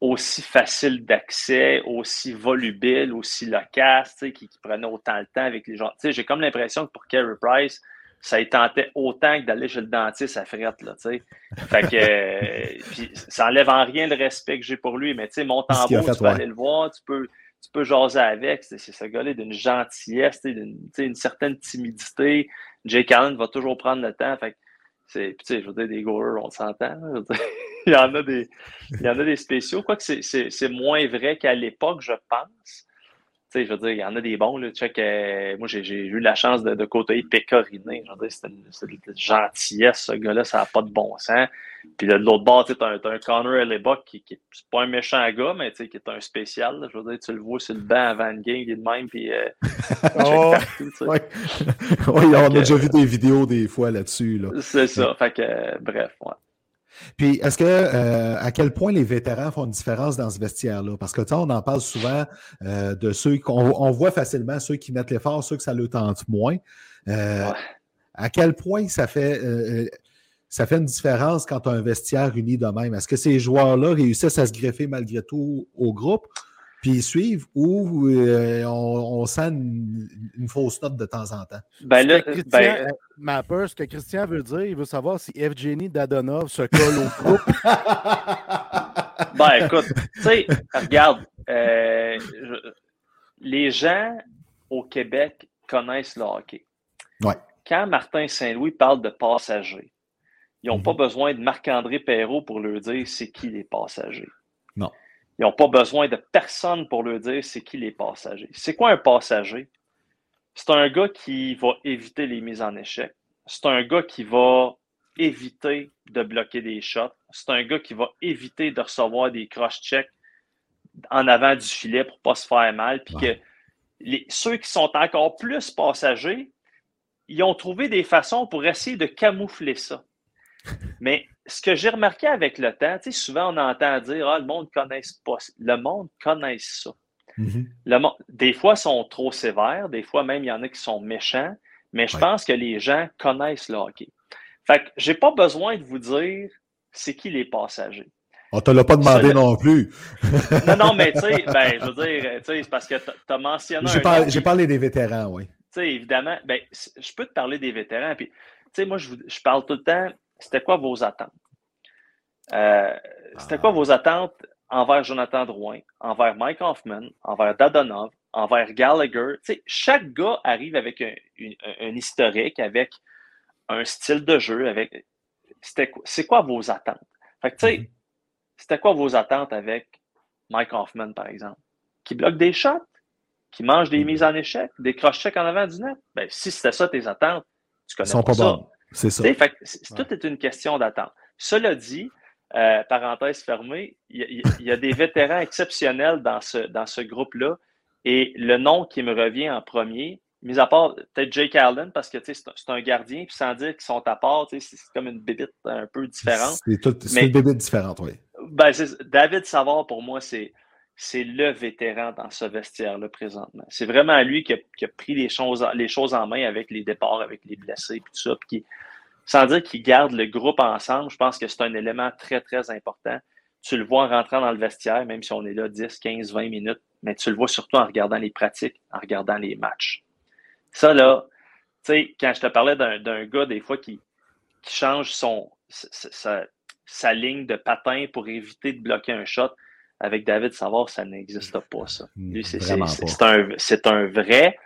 [SPEAKER 3] aussi facile d'accès, aussi volubile, aussi loquace, qui, qui prenait autant le temps avec les gens. J'ai comme l'impression que pour Kerry Price, ça y tentait autant que d'aller chez le dentiste à frette. Là, fait que, euh, ça enlève en rien le respect que j'ai pour lui, mais mon tambour, tu peux aller le voir, tu peux, tu peux jaser avec. C'est ce gars-là d'une gentillesse, d'une une certaine timidité. Jake Allen va toujours prendre le temps. Fait c'est, je veux dire, des goalers, on s'entend. il, y en a des, il y en a des spéciaux. Quoique c'est moins vrai qu'à l'époque, je pense. Sais, je veux dire, il y en a des bons. Là. Check, euh, moi, j'ai eu la chance de, de côtoyer Pécoriné. Je veux dire, c'est une, une, gentillesse, ce gars-là, ça n'a pas de bon sens. Puis de l'autre bord, tu as, un Connor Hellebuck qui, qui c'est pas un méchant gars, mais qui est un spécial. Je veux dire, tu le vois sur le banc avant le game, il est de même, puis euh,
[SPEAKER 1] oh, ouais. on a déjà vu des vidéos des fois là-dessus. Là.
[SPEAKER 3] C'est ça. Fait que, euh, bref, ouais.
[SPEAKER 1] Puis, est-ce que, euh, à quel point les vétérans font une différence dans ce vestiaire-là? Parce que, tu on en parle souvent euh, de ceux qu'on on voit facilement, ceux qui mettent l'effort, ceux que ça le tente moins. Euh, à quel point ça fait, ça fait une différence quand tu as un vestiaire uni de même? Est-ce que ces joueurs-là réussissent à se greffer malgré tout au groupe? Puis ils suivent ou euh, on, sent une, fausse note de temps en temps?
[SPEAKER 2] Ben là, ben, euh, ce que Christian veut dire, il veut savoir si Evgeny Dadonov se colle au groupe.
[SPEAKER 3] ben écoute, tu sais, regarde, euh, les gens au Québec connaissent le hockey.
[SPEAKER 1] Ouais.
[SPEAKER 3] Quand Martin Saint-Louis parle de passagers, ils n'ont pas mhm. besoin de Marc-André Perrault pour leur dire c'est qui les passagers. Ils n'ont pas besoin de personne pour leur dire c'est qui les passagers. C'est quoi un passager? C'est un gars qui va éviter les mises en échec. C'est un gars qui va éviter de bloquer des shots. C'est un gars qui va éviter de recevoir des cross-checks en avant du filet pour ne pas se faire mal. Puis que les, ceux qui sont encore plus passagers, ils ont trouvé des façons pour essayer de camoufler ça. Mais ce que j'ai remarqué avec le temps, souvent on entend dire Ah, le monde ne connaît pas. Le monde connaît ça. Mm-hmm. le des fois, ils sont trop sévères, des fois même, il y en a qui sont méchants, mais je pense que les gens connaissent le hockey. Fait que j'ai pas besoin de vous dire c'est qui les passagers.
[SPEAKER 1] On te l'a pas demandé non plus.
[SPEAKER 3] non, non, mais tu sais, ben, je veux dire, c'est parce que tu as mentionné.
[SPEAKER 1] J'ai parlé, des vétérans, oui. Tu
[SPEAKER 3] sais, évidemment, ben, je peux te parler des vétérans. Puis, tu sais, moi, je, je, parle tout le temps, c'était quoi vos attentes? Euh, c'était quoi ah. vos attentes envers Jonathan Drouin, envers Mike Hoffman, envers Dadonov, envers Gallagher? Chaque gars arrive avec un, un historique, avec un style de jeu avec. C'est quoi vos attentes? Fait que, tu sais, mm-hmm. c'était quoi vos attentes avec Mike Hoffman, par exemple? Qui bloque des shots? Qui mange des mm-hmm. mises en échec? Des cross-checks en avant du net? Ben, si c'était ça tes attentes, tu connais Ils sont pas, ça.
[SPEAKER 1] C'est ça.
[SPEAKER 3] Fait tout est une question d'attente. Cela dit, euh, parenthèse fermée, il y, a des vétérans exceptionnels dans ce, dans ce groupe-là. Et le nom qui me revient en premier, mis à part peut-être Jake Allen, parce que c'est un gardien, puis sans dire qu'ils sont à part, c'est comme une bébite un peu différente.
[SPEAKER 1] C'est une bébite différente, oui.
[SPEAKER 3] Ben, David Savard, pour moi, c'est le vétéran dans ce vestiaire-là présentement. C'est vraiment lui qui a, pris les choses, en main avec les départs, avec les blessés, puis tout ça. Sans dire qu'il garde le groupe ensemble, je pense que c'est un élément très, très important. Tu le vois en rentrant dans le vestiaire, même si on est là 10, 15, 20 minutes, mais tu le vois surtout en regardant les pratiques, en regardant les matchs. Ça, là, tu sais, quand je te parlais d'un gars, des fois, qui, change sa, ligne de patin pour éviter de bloquer un shot, avec David Savard, ça n'existe pas, ça. Lui, c'est un, un, vrai.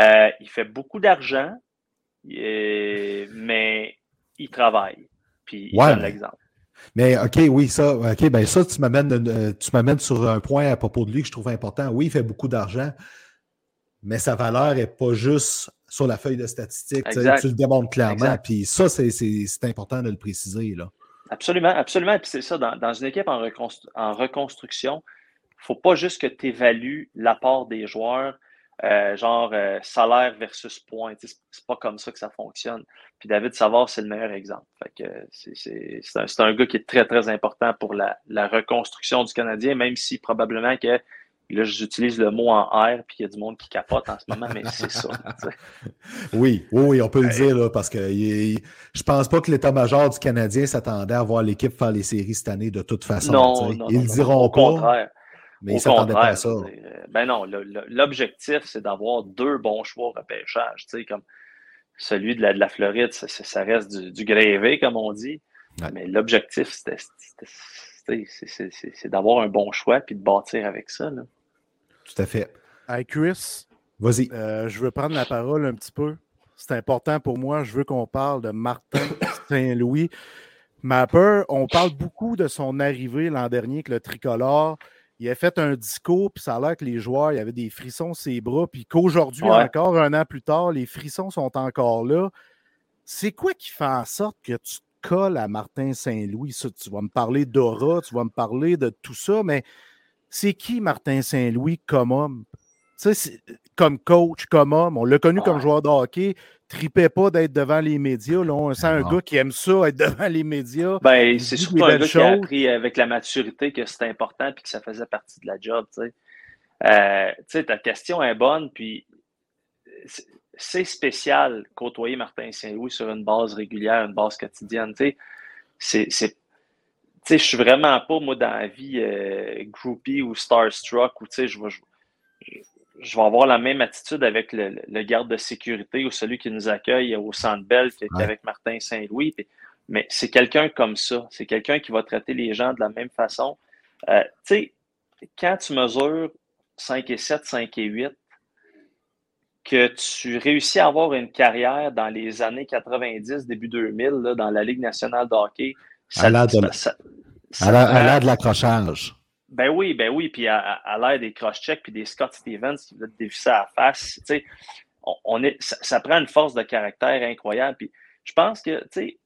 [SPEAKER 3] Euh, il fait beaucoup d'argent, mais il travaille. Puis il donne l'exemple.
[SPEAKER 1] Mais OK, oui, ça, OK, ben ça, tu m'amènes, euh, tu m'amènes sur un point à propos de lui que je trouve important. Oui, il fait beaucoup d'argent, mais sa valeur n'est pas juste sur la feuille de statistiques. Tu le démontres clairement. Puis ça, c'est important de le préciser. Là.
[SPEAKER 3] Absolument, absolument. Puis c'est ça, dans, une équipe en, en reconstruction, il ne faut pas juste que tu évalues l'apport des joueurs, euh, genre euh, salaire versus points. C'est pas comme ça que ça fonctionne. Puis David Savard, c'est le meilleur exemple. c'est un, gars qui est très, très important pour la reconstruction du Canadien, même si probablement que Là, j'utilise le mot en R, puis il y a du monde qui capote en ce moment, mais c'est ça.
[SPEAKER 1] oui, oui, on peut le dire, là, parce que je je pense pas que l'état-major du Canadien s'attendait à voir l'équipe faire les séries cette année de toute façon. Non, non ils ne diront pas. Contraire. Mais ils ne s'attendaient pas à ça. Euh,
[SPEAKER 3] ben non, l'objectif, c'est d'avoir deux bons choix au repêchage. Comme celui de la, de la Floride, ça, reste du, du, grévé, comme on dit. Mais l'objectif, c'est d'avoir un bon choix puis de bâtir avec ça. Là.
[SPEAKER 1] Tout à fait.
[SPEAKER 2] Hey Chris,
[SPEAKER 1] vas-y.
[SPEAKER 2] Euh, je veux prendre la parole un petit peu. C'est important pour moi. Je veux qu'on parle de Martin Saint-Louis. Mapper, on parle beaucoup de son arrivée l'an dernier avec le tricolore. Il a fait un discours, puis ça a l'air que les joueurs, il y avait des frissons sur ses bras, puis qu'aujourd'hui, encore un an plus tard, les frissons sont encore là. C'est quoi qui fait en sorte que tu te colles à Martin Saint-Louis? Tu vas me parler d'aura, tu vas me parler de tout ça, mais c'est qui Martin Saint-Louis comme homme? comme coach, comme homme? On l'a connu comme joueur de hockey. Tripait pas d'être devant les médias. Là, on sent un gars qui aime ça, être devant les médias.
[SPEAKER 3] Ben, c'est surtout un gars qui a appris avec la maturité que c'était important et que ça faisait partie de la job. Euh, ta question est bonne, puis c'est spécial côtoyer Martin Saint-Louis sur une base régulière, une base quotidienne. C'est sais, je suis vraiment pas, moi, dans la vie euh, groupie ou starstruck, ou tu sais, je vais, je, vais avoir la même attitude avec le, garde de sécurité ou celui qui nous accueille au Centre Bell qu'avec Martin Saint-Louis. Mais c'est quelqu'un comme ça. C'est quelqu'un qui va traiter les gens de la même façon. Euh, tu sais, quand tu mesures 5 et 7, 5 et 8, que tu réussis à avoir une carrière dans les années 90, début 2000, dans la Ligue nationale de hockey,
[SPEAKER 1] ça, à l'air de l'accrochage.
[SPEAKER 3] Ben oui, ben oui, puis à, l'air des cross-checks puis des Scott Stevens qui veulent te dévisser à la face. Tu sais, on, est, ça, prend une force de caractère incroyable. Puis je pense que, tu sais,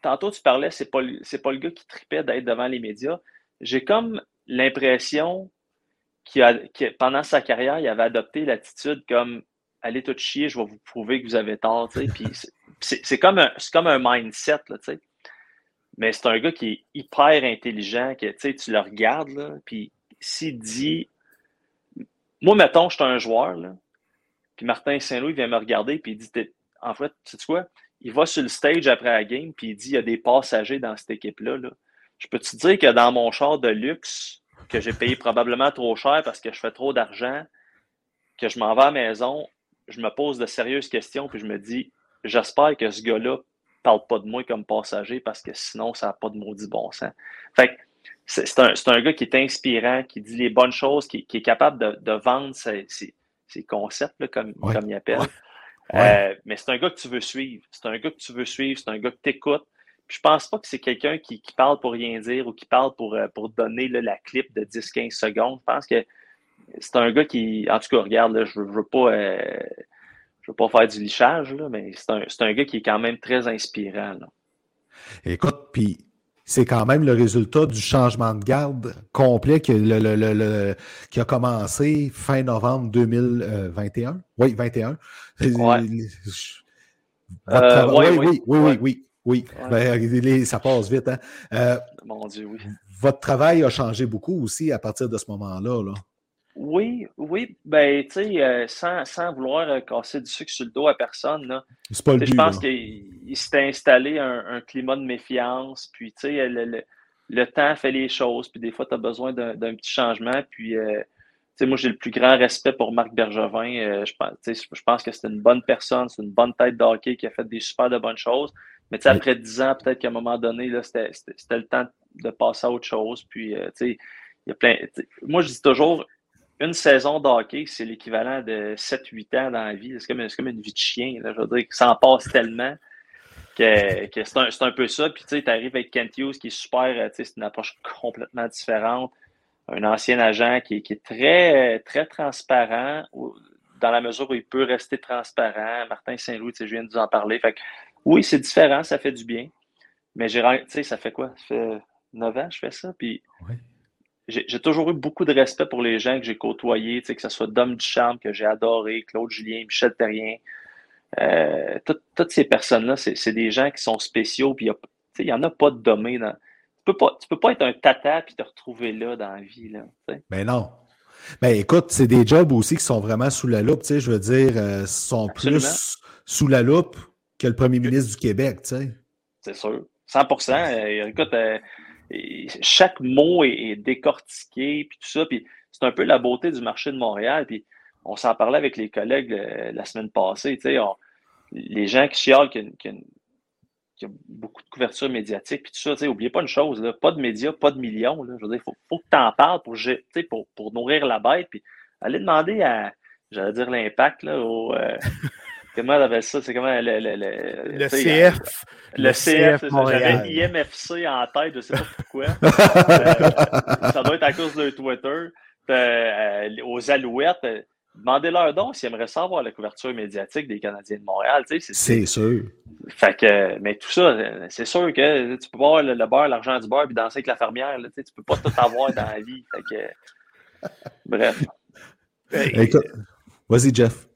[SPEAKER 3] tantôt tu parlais, c'est pas, c'est pas le gars qui tripait d'être devant les médias. J'ai comme l'impression que pendant sa carrière, il avait adopté l'attitude comme allez tout chier, je vais vous prouver que vous avez tort. Puis c'est, comme, un, comme un mindset. Là, Mais c'est un gars qui est hyper intelligent, que tu le regardes, puis s'il dit Moi, mettons, je suis un joueur, puis Martin Saint-Louis vient me regarder, puis il dit En fait, tu sais quoi? Il va sur le stage après la game, puis il dit Il y a des passagers dans cette équipe-là. Là. Je peux te dire que dans mon char de luxe, que j'ai payé probablement trop cher parce que je fais trop d'argent, que je m'en vais à la maison, je me pose de sérieuses questions, puis je me dis J'espère que ce gars-là parle pas de moi comme passager parce que sinon, ça n'a pas de maudit bon sens. Fait c'est un, un, gars qui est inspirant, qui dit les bonnes choses, qui, est capable de, de vendre ses, concepts, comme, comme il appelle. Euh, mais c'est un gars que tu veux suivre. C'est un gars que tu veux suivre. C'est un gars que tu écoutes. Je pense pas que c'est quelqu'un qui, parle pour rien dire ou qui parle pour, euh, pour donner la clip de 10-15 secondes. Je pense que c'est un gars qui, en tout cas, regarde, je ne veux, pas, euh, veux pas faire du lichage, mais c'est un, un, gars qui est quand même très inspirant.
[SPEAKER 1] Écoute, puis c'est quand même le résultat du changement de garde complet qui, a commencé fin novembre 2021. Oui, 21.
[SPEAKER 3] oui,
[SPEAKER 1] oui, oui, oui, oui, ben, ça passe vite. Hein? Euh,
[SPEAKER 3] Mon Dieu, oui.
[SPEAKER 1] Votre travail a changé beaucoup aussi à partir de ce moment-là. Là.
[SPEAKER 3] Oui, oui, ben, tu sais, euh, sans, sans, vouloir euh, casser du sucre sur le dos à personne, là.
[SPEAKER 1] Pas le
[SPEAKER 3] je pense qu'il s'était installé un, climat de méfiance, puis, tu sais, le, temps fait les choses, puis des fois, tu as besoin d'un petit changement, puis, euh, tu sais, moi, j'ai le plus grand respect pour Marc Bergevin. je, pense, je pense que c'est une bonne personne, c'est une bonne tête d'hockey qui a fait des super de bonnes choses, mais, tu sais, après dix ans, peut-être qu'à un moment donné, c'était le temps de passer à autre chose, puis, tu sais, il y a plein... Moi, je dis toujours une saison d'hockey, c'est l'équivalent de 7-8 ans dans la vie. C'est comme, comme, une vie de chien. Je veux dire ça en passe tellement que, que c'est un, un, peu ça. Puis tu sais, arrives avec Kent Hughes qui est super, euh, c'est une approche complètement différente. Un ancien agent qui, qui est très, très transparent dans la mesure où il peut rester transparent. Martin Saint-Louis, je viens de vous en parler. Fait que, oui, c'est différent, ça fait du bien. Mais j'ai, ça fait quoi? Ça fait 9 ans que je fais ça. Puis j'ai toujours eu beaucoup de respect pour les gens que j'ai côtoyés, que ce soit Dom Duchamp, que j'ai adoré, Claude Julien, Michel Terrien. Euh, toutes ces personnes-là, c'est des gens qui sont spéciaux, puis il n'y en a pas de. Dans... Tu ne peux, pas être un tata et te retrouver là dans la vie. Là,
[SPEAKER 1] Mais ben non. Mais ben écoute, c'est des jobs aussi qui sont vraiment sous la loupe, je veux dire, euh, sont plus sous la loupe que le premier ministre du Québec, tu sais.
[SPEAKER 3] C'est sûr. 100% euh, Écoute, chaque mot est, décortiqué, puis tout ça. Puis c'est un peu la beauté du marché de Montréal. Puis on s'en parlait avec les collègues euh, la semaine passée. les gens qui chialent qu'il y, a beaucoup de couverture médiatique, puis tout ça, n'oubliez pas une chose, pas de médias, pas de millions. je veux dire, il faut, que tu en parles pour, nourrir la bête. Puis aller demander à, j'allais dire l'impact, au, euh, Comment on appelle ça? C'est comment le, le,
[SPEAKER 2] le, le CF.
[SPEAKER 3] Le, CF, j'avais IMFC en tête, je ne sais pas pourquoi. Euh, ça doit être à cause de Twitter. Euh, aux Alouettes, euh, demandez-leur donc s'ils aimeraient savoir la couverture médiatique des Canadiens de Montréal.
[SPEAKER 1] C'est sûr.
[SPEAKER 3] Fait que, mais tout ça, c'est sûr que tu peux voir le, beurre, l'argent du beurre, puis danser avec la fermière. Là, tu peux pas tout avoir dans la vie. Fait que, bref.
[SPEAKER 1] Vas-y, Jeff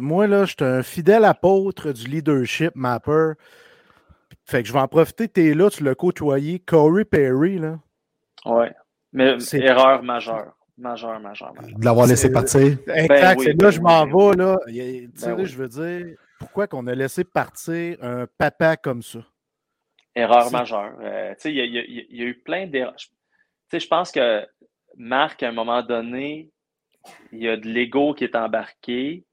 [SPEAKER 2] moi, là, je suis un fidèle apôtre du leadership mapper. Fait que je vais en profiter, tu es là, tu l'as côtoyé. Corey Perry, là.
[SPEAKER 3] Ouais. Mais c'est erreur majeure. Majeure, majeure,
[SPEAKER 1] De l'avoir laissé partir.
[SPEAKER 2] Exact. Ben là, je m'en vais, là. Tu sais, ben je veux dire, pourquoi qu'on a laissé partir un papa comme ça?
[SPEAKER 3] Erreur majeure. Euh, tu sais, il y, a eu plein d'erreurs. Tu sais, je pense que Marc, à un moment donné, il y a de l'ego qui est embarqué.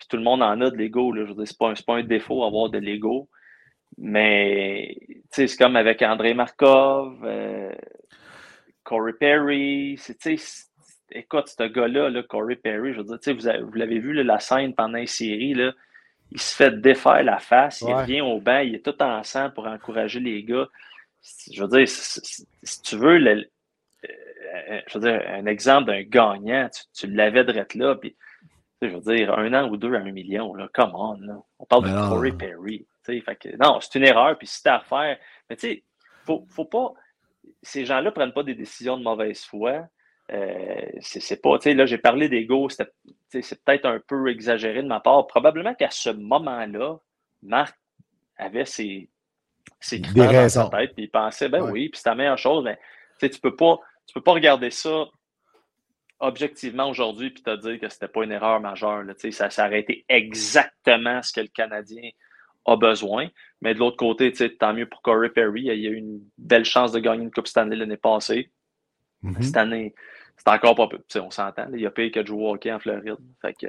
[SPEAKER 3] Puis tout le monde en a de l'ego. Je veux dire, c'est pas, pas un défaut avoir de l'ego. Mais c'est comme avec André Markov, euh, Corey Perry. écoute, ce gars-là, Corey Perry, je veux dire, vous, vous l'avez vu la scène pendant une série, là, il se fait défaire la face, il revient au banc, il est tout en sang pour encourager les gars. Je veux dire, si, tu veux, le, euh, je veux dire, un exemple d'un gagnant, tu, l'avais de là, puis je veux dire, un an ou deux à un million, là, come on, On parle de Corey Perry. Fait que, non, c'est une erreur, puis c'est à faire. Mais tu sais, faut, faut pas. Ces gens-là ne prennent pas des décisions de mauvaise foi. Euh, c'est pas, tu sais, là, j'ai parlé d'ego, c'est peut-être un peu exagéré de ma part. Probablement qu'à ce moment-là, Marc avait ses, ses critères dans sa tête, puis il pensait, ben oui, puis c'est la meilleure chose, mais tu ne peux, pas, tu peux pas regarder ça objectivement aujourd'hui puis te dire que c'était pas une erreur majeure. Là, ça, ça aurait été exactement ce que le Canadien a besoin. Mais de l'autre côté, tant mieux pour Corey Perry. Il a eu une belle chance de gagner une Coupe Stanley l'année passée. Mm-hmm. Cette année, c'est encore pas peu. On s'entend. Il y a pire que de jouer au hockey en Floride. Fait que,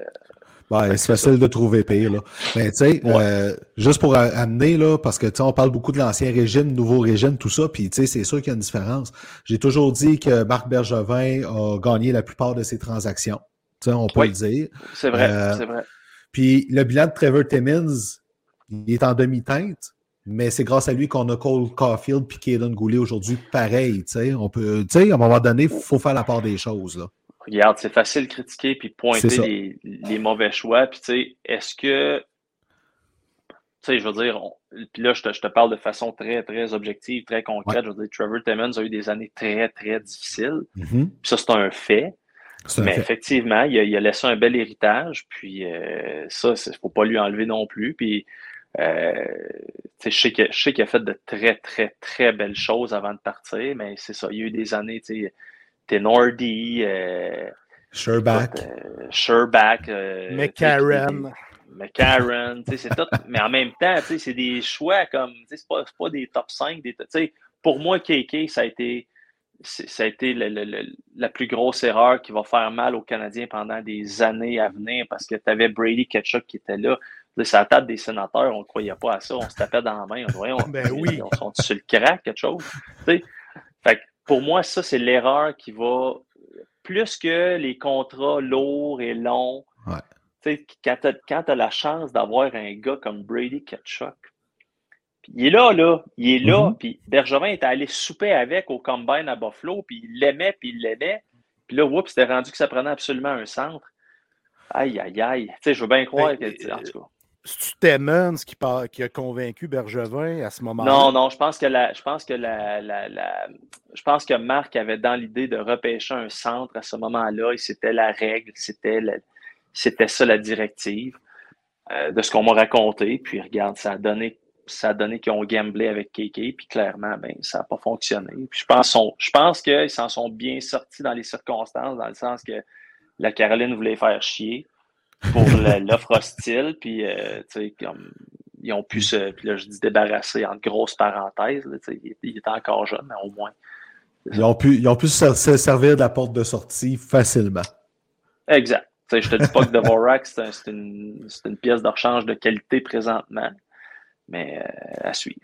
[SPEAKER 1] c'est facile de trouver pire. Là. Mais tu sais, euh, juste pour amener, là, parce que on parle beaucoup de l'ancien régime, nouveau régime, tout ça, puis c'est sûr qu'il y a une différence. J'ai toujours dit que Marc Bergevin a gagné la plupart de ses transactions. sais, on peut le dire.
[SPEAKER 3] C'est vrai, euh, c'est vrai.
[SPEAKER 1] Puis le bilan de Trevor Timmins, il est en demi-teinte, mais c'est grâce à lui qu'on a Cole Caulfield et Kaden Goulet aujourd'hui pareil. On peut, à un moment donné, il faut faire la part des choses. Là.
[SPEAKER 3] Regarde, c'est facile de critiquer puis pointer les, mauvais choix. Puis, tu sais, est-ce que. Tu sais, je veux dire, puis là, je te, parle de façon très, très objective, très concrète. Je veux dire, Trevor Timmons a eu des années très, très difficiles. Mm-hmm. Puis ça, c'est un fait. Mais effectivement, il a, laissé un bel héritage. Puis euh, ça, il ne faut pas lui enlever non plus. Puis euh, je sais qu'il a fait de très, très, très belles choses avant de partir, mais c'est ça. Il y a eu des années, tu sais, Tenordi, euh,
[SPEAKER 1] Sherback.
[SPEAKER 3] Euh, Sherback. Euh,
[SPEAKER 2] McCarron.
[SPEAKER 3] McCarron, c'est tout. mais en même temps, c'est des choix comme, c'est pas, pas des top 5. Des, pour moi, KK, ça a été, ça a été la plus grosse erreur qui va faire mal aux Canadiens pendant des années à venir parce que tu avais Brady Ketchup qui était là. C'est la table des sénateurs, on ne croyait pas à ça. On se tapait dans la main. On voyait, on,
[SPEAKER 2] ben oui.
[SPEAKER 3] on sont sur le crack, quelque chose? Fait pour moi, ça, c'est l'erreur qui va plus que les contrats lourds et longs. Ouais. Quand tu as, la chance d'avoir un gars comme Brady Ketchuk, il est là, là, il est là, mm-hmm. puis Bergevin est allé souper avec au Combine à Buffalo, puis il l'aimait, puis il l'aimait. Puis là, oups, c'était rendu que ça prenait absolument un centre. Aïe, aïe, aïe. Tu sais, je veux bien croire ben, que, en tout cas.
[SPEAKER 2] C'est-tu Timmons qui, qui, a convaincu Bergevin à ce moment-là?
[SPEAKER 3] Non, non, je pense que je pense que je pense que Marc avait dans l'idée de repêcher un centre à ce moment-là et c'était la règle, c'était c'était ça la directive euh, de ce qu'on m'a raconté. Puis regarde, ça a donné ça a qu'ils ont gamblé avec KK, puis clairement, ben, ça n'a pas fonctionné. Je pense, je pense qu'ils s'en sont bien sortis dans les circonstances, dans le sens que la Caroline voulait faire chier pour l'offre hostile. Puis, euh, comme, ils ont pu se, puis là, je dis débarrasser en grosses parenthèses. Là, il, il était encore jeune, mais au moins.
[SPEAKER 1] Ils ont, pu, ils ont pu se servir de la porte de sortie facilement.
[SPEAKER 3] Exact. je ne te dis pas que Dvorak, c'est une, une, pièce de rechange de qualité présentement, mais euh, à suivre.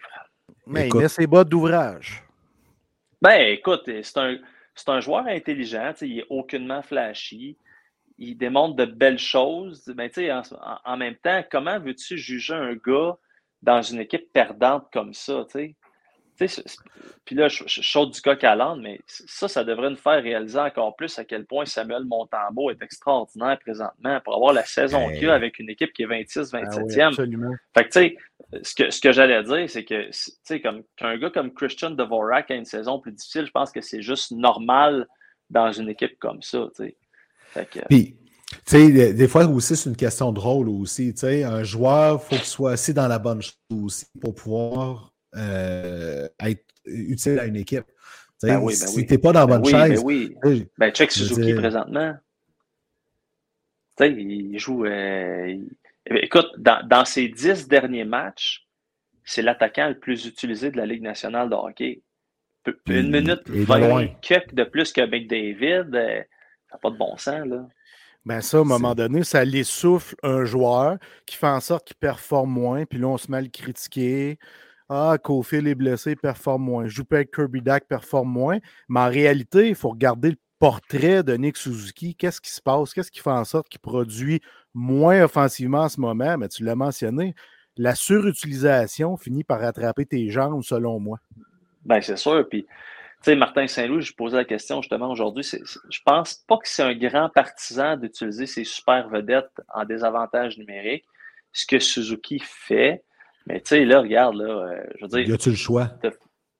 [SPEAKER 2] Mais il met ses bottes d'ouvrage.
[SPEAKER 3] Ben, écoute, c'est un, un joueur intelligent, il est aucunement flashy il démontre de belles choses. Mais en, en, même temps, comment veux-tu juger un gars dans une équipe perdante comme ça? Puis là, je, je, du coq à l'âne, mais ça, ça devrait nous faire réaliser encore plus à quel point Samuel Montembeau est extraordinaire présentement pour avoir la saison qu'il a avec une équipe qui est 26-27e. Ah fait que, tu sais, ce que, ce que j'allais dire, c'est que, tu sais, comme qu'un gars comme Christian Dvorak a une saison plus difficile, je pense que c'est juste normal dans une équipe comme ça, tu sais.
[SPEAKER 1] Puis, tu sais, des fois aussi, c'est une question de rôle aussi. Tu sais, un joueur, il faut qu'il soit assis dans la bonne chose aussi pour pouvoir euh, être utile à une équipe. Ben oui, ben si tu n'es pas dans la
[SPEAKER 3] ben
[SPEAKER 1] bonne chaise.
[SPEAKER 3] Ben oui, ben, check Suzuki présentement. Tu sais, il joue. Euh, écoute, dans, dans, ses dix derniers matchs, c'est l'attaquant le plus utilisé de la Ligue nationale de hockey. Une minute vingt de plus que McDavid. Ça n'a pas de bon sens, là.
[SPEAKER 2] Ben ça, à un moment donné, ça l'essouffle un joueur qui fait en sorte qu'il performe moins, puis là, on se met à le critiquer. Ah, Cofield est blessé, il performe moins. Joue avec Kirby Dack, performe moins. Mais en réalité, il faut regarder le portrait de Nick Suzuki. Qu'est-ce qui se passe? Qu'est-ce qui fait en sorte qu'il produit moins offensivement en ce moment? Mais tu l'as mentionné, la surutilisation finit par rattraper tes jambes, selon moi.
[SPEAKER 3] Ben, c'est sûr. Puis, sais, Martin Saint-Louis, je posais la question justement aujourd'hui. Je pense pas que c'est un grand partisan d'utiliser ses super vedettes en désavantage numérique. Ce que Suzuki fait, mais tu sais, là, regarde, là, euh, je veux dire.
[SPEAKER 1] Y a-tu le choix?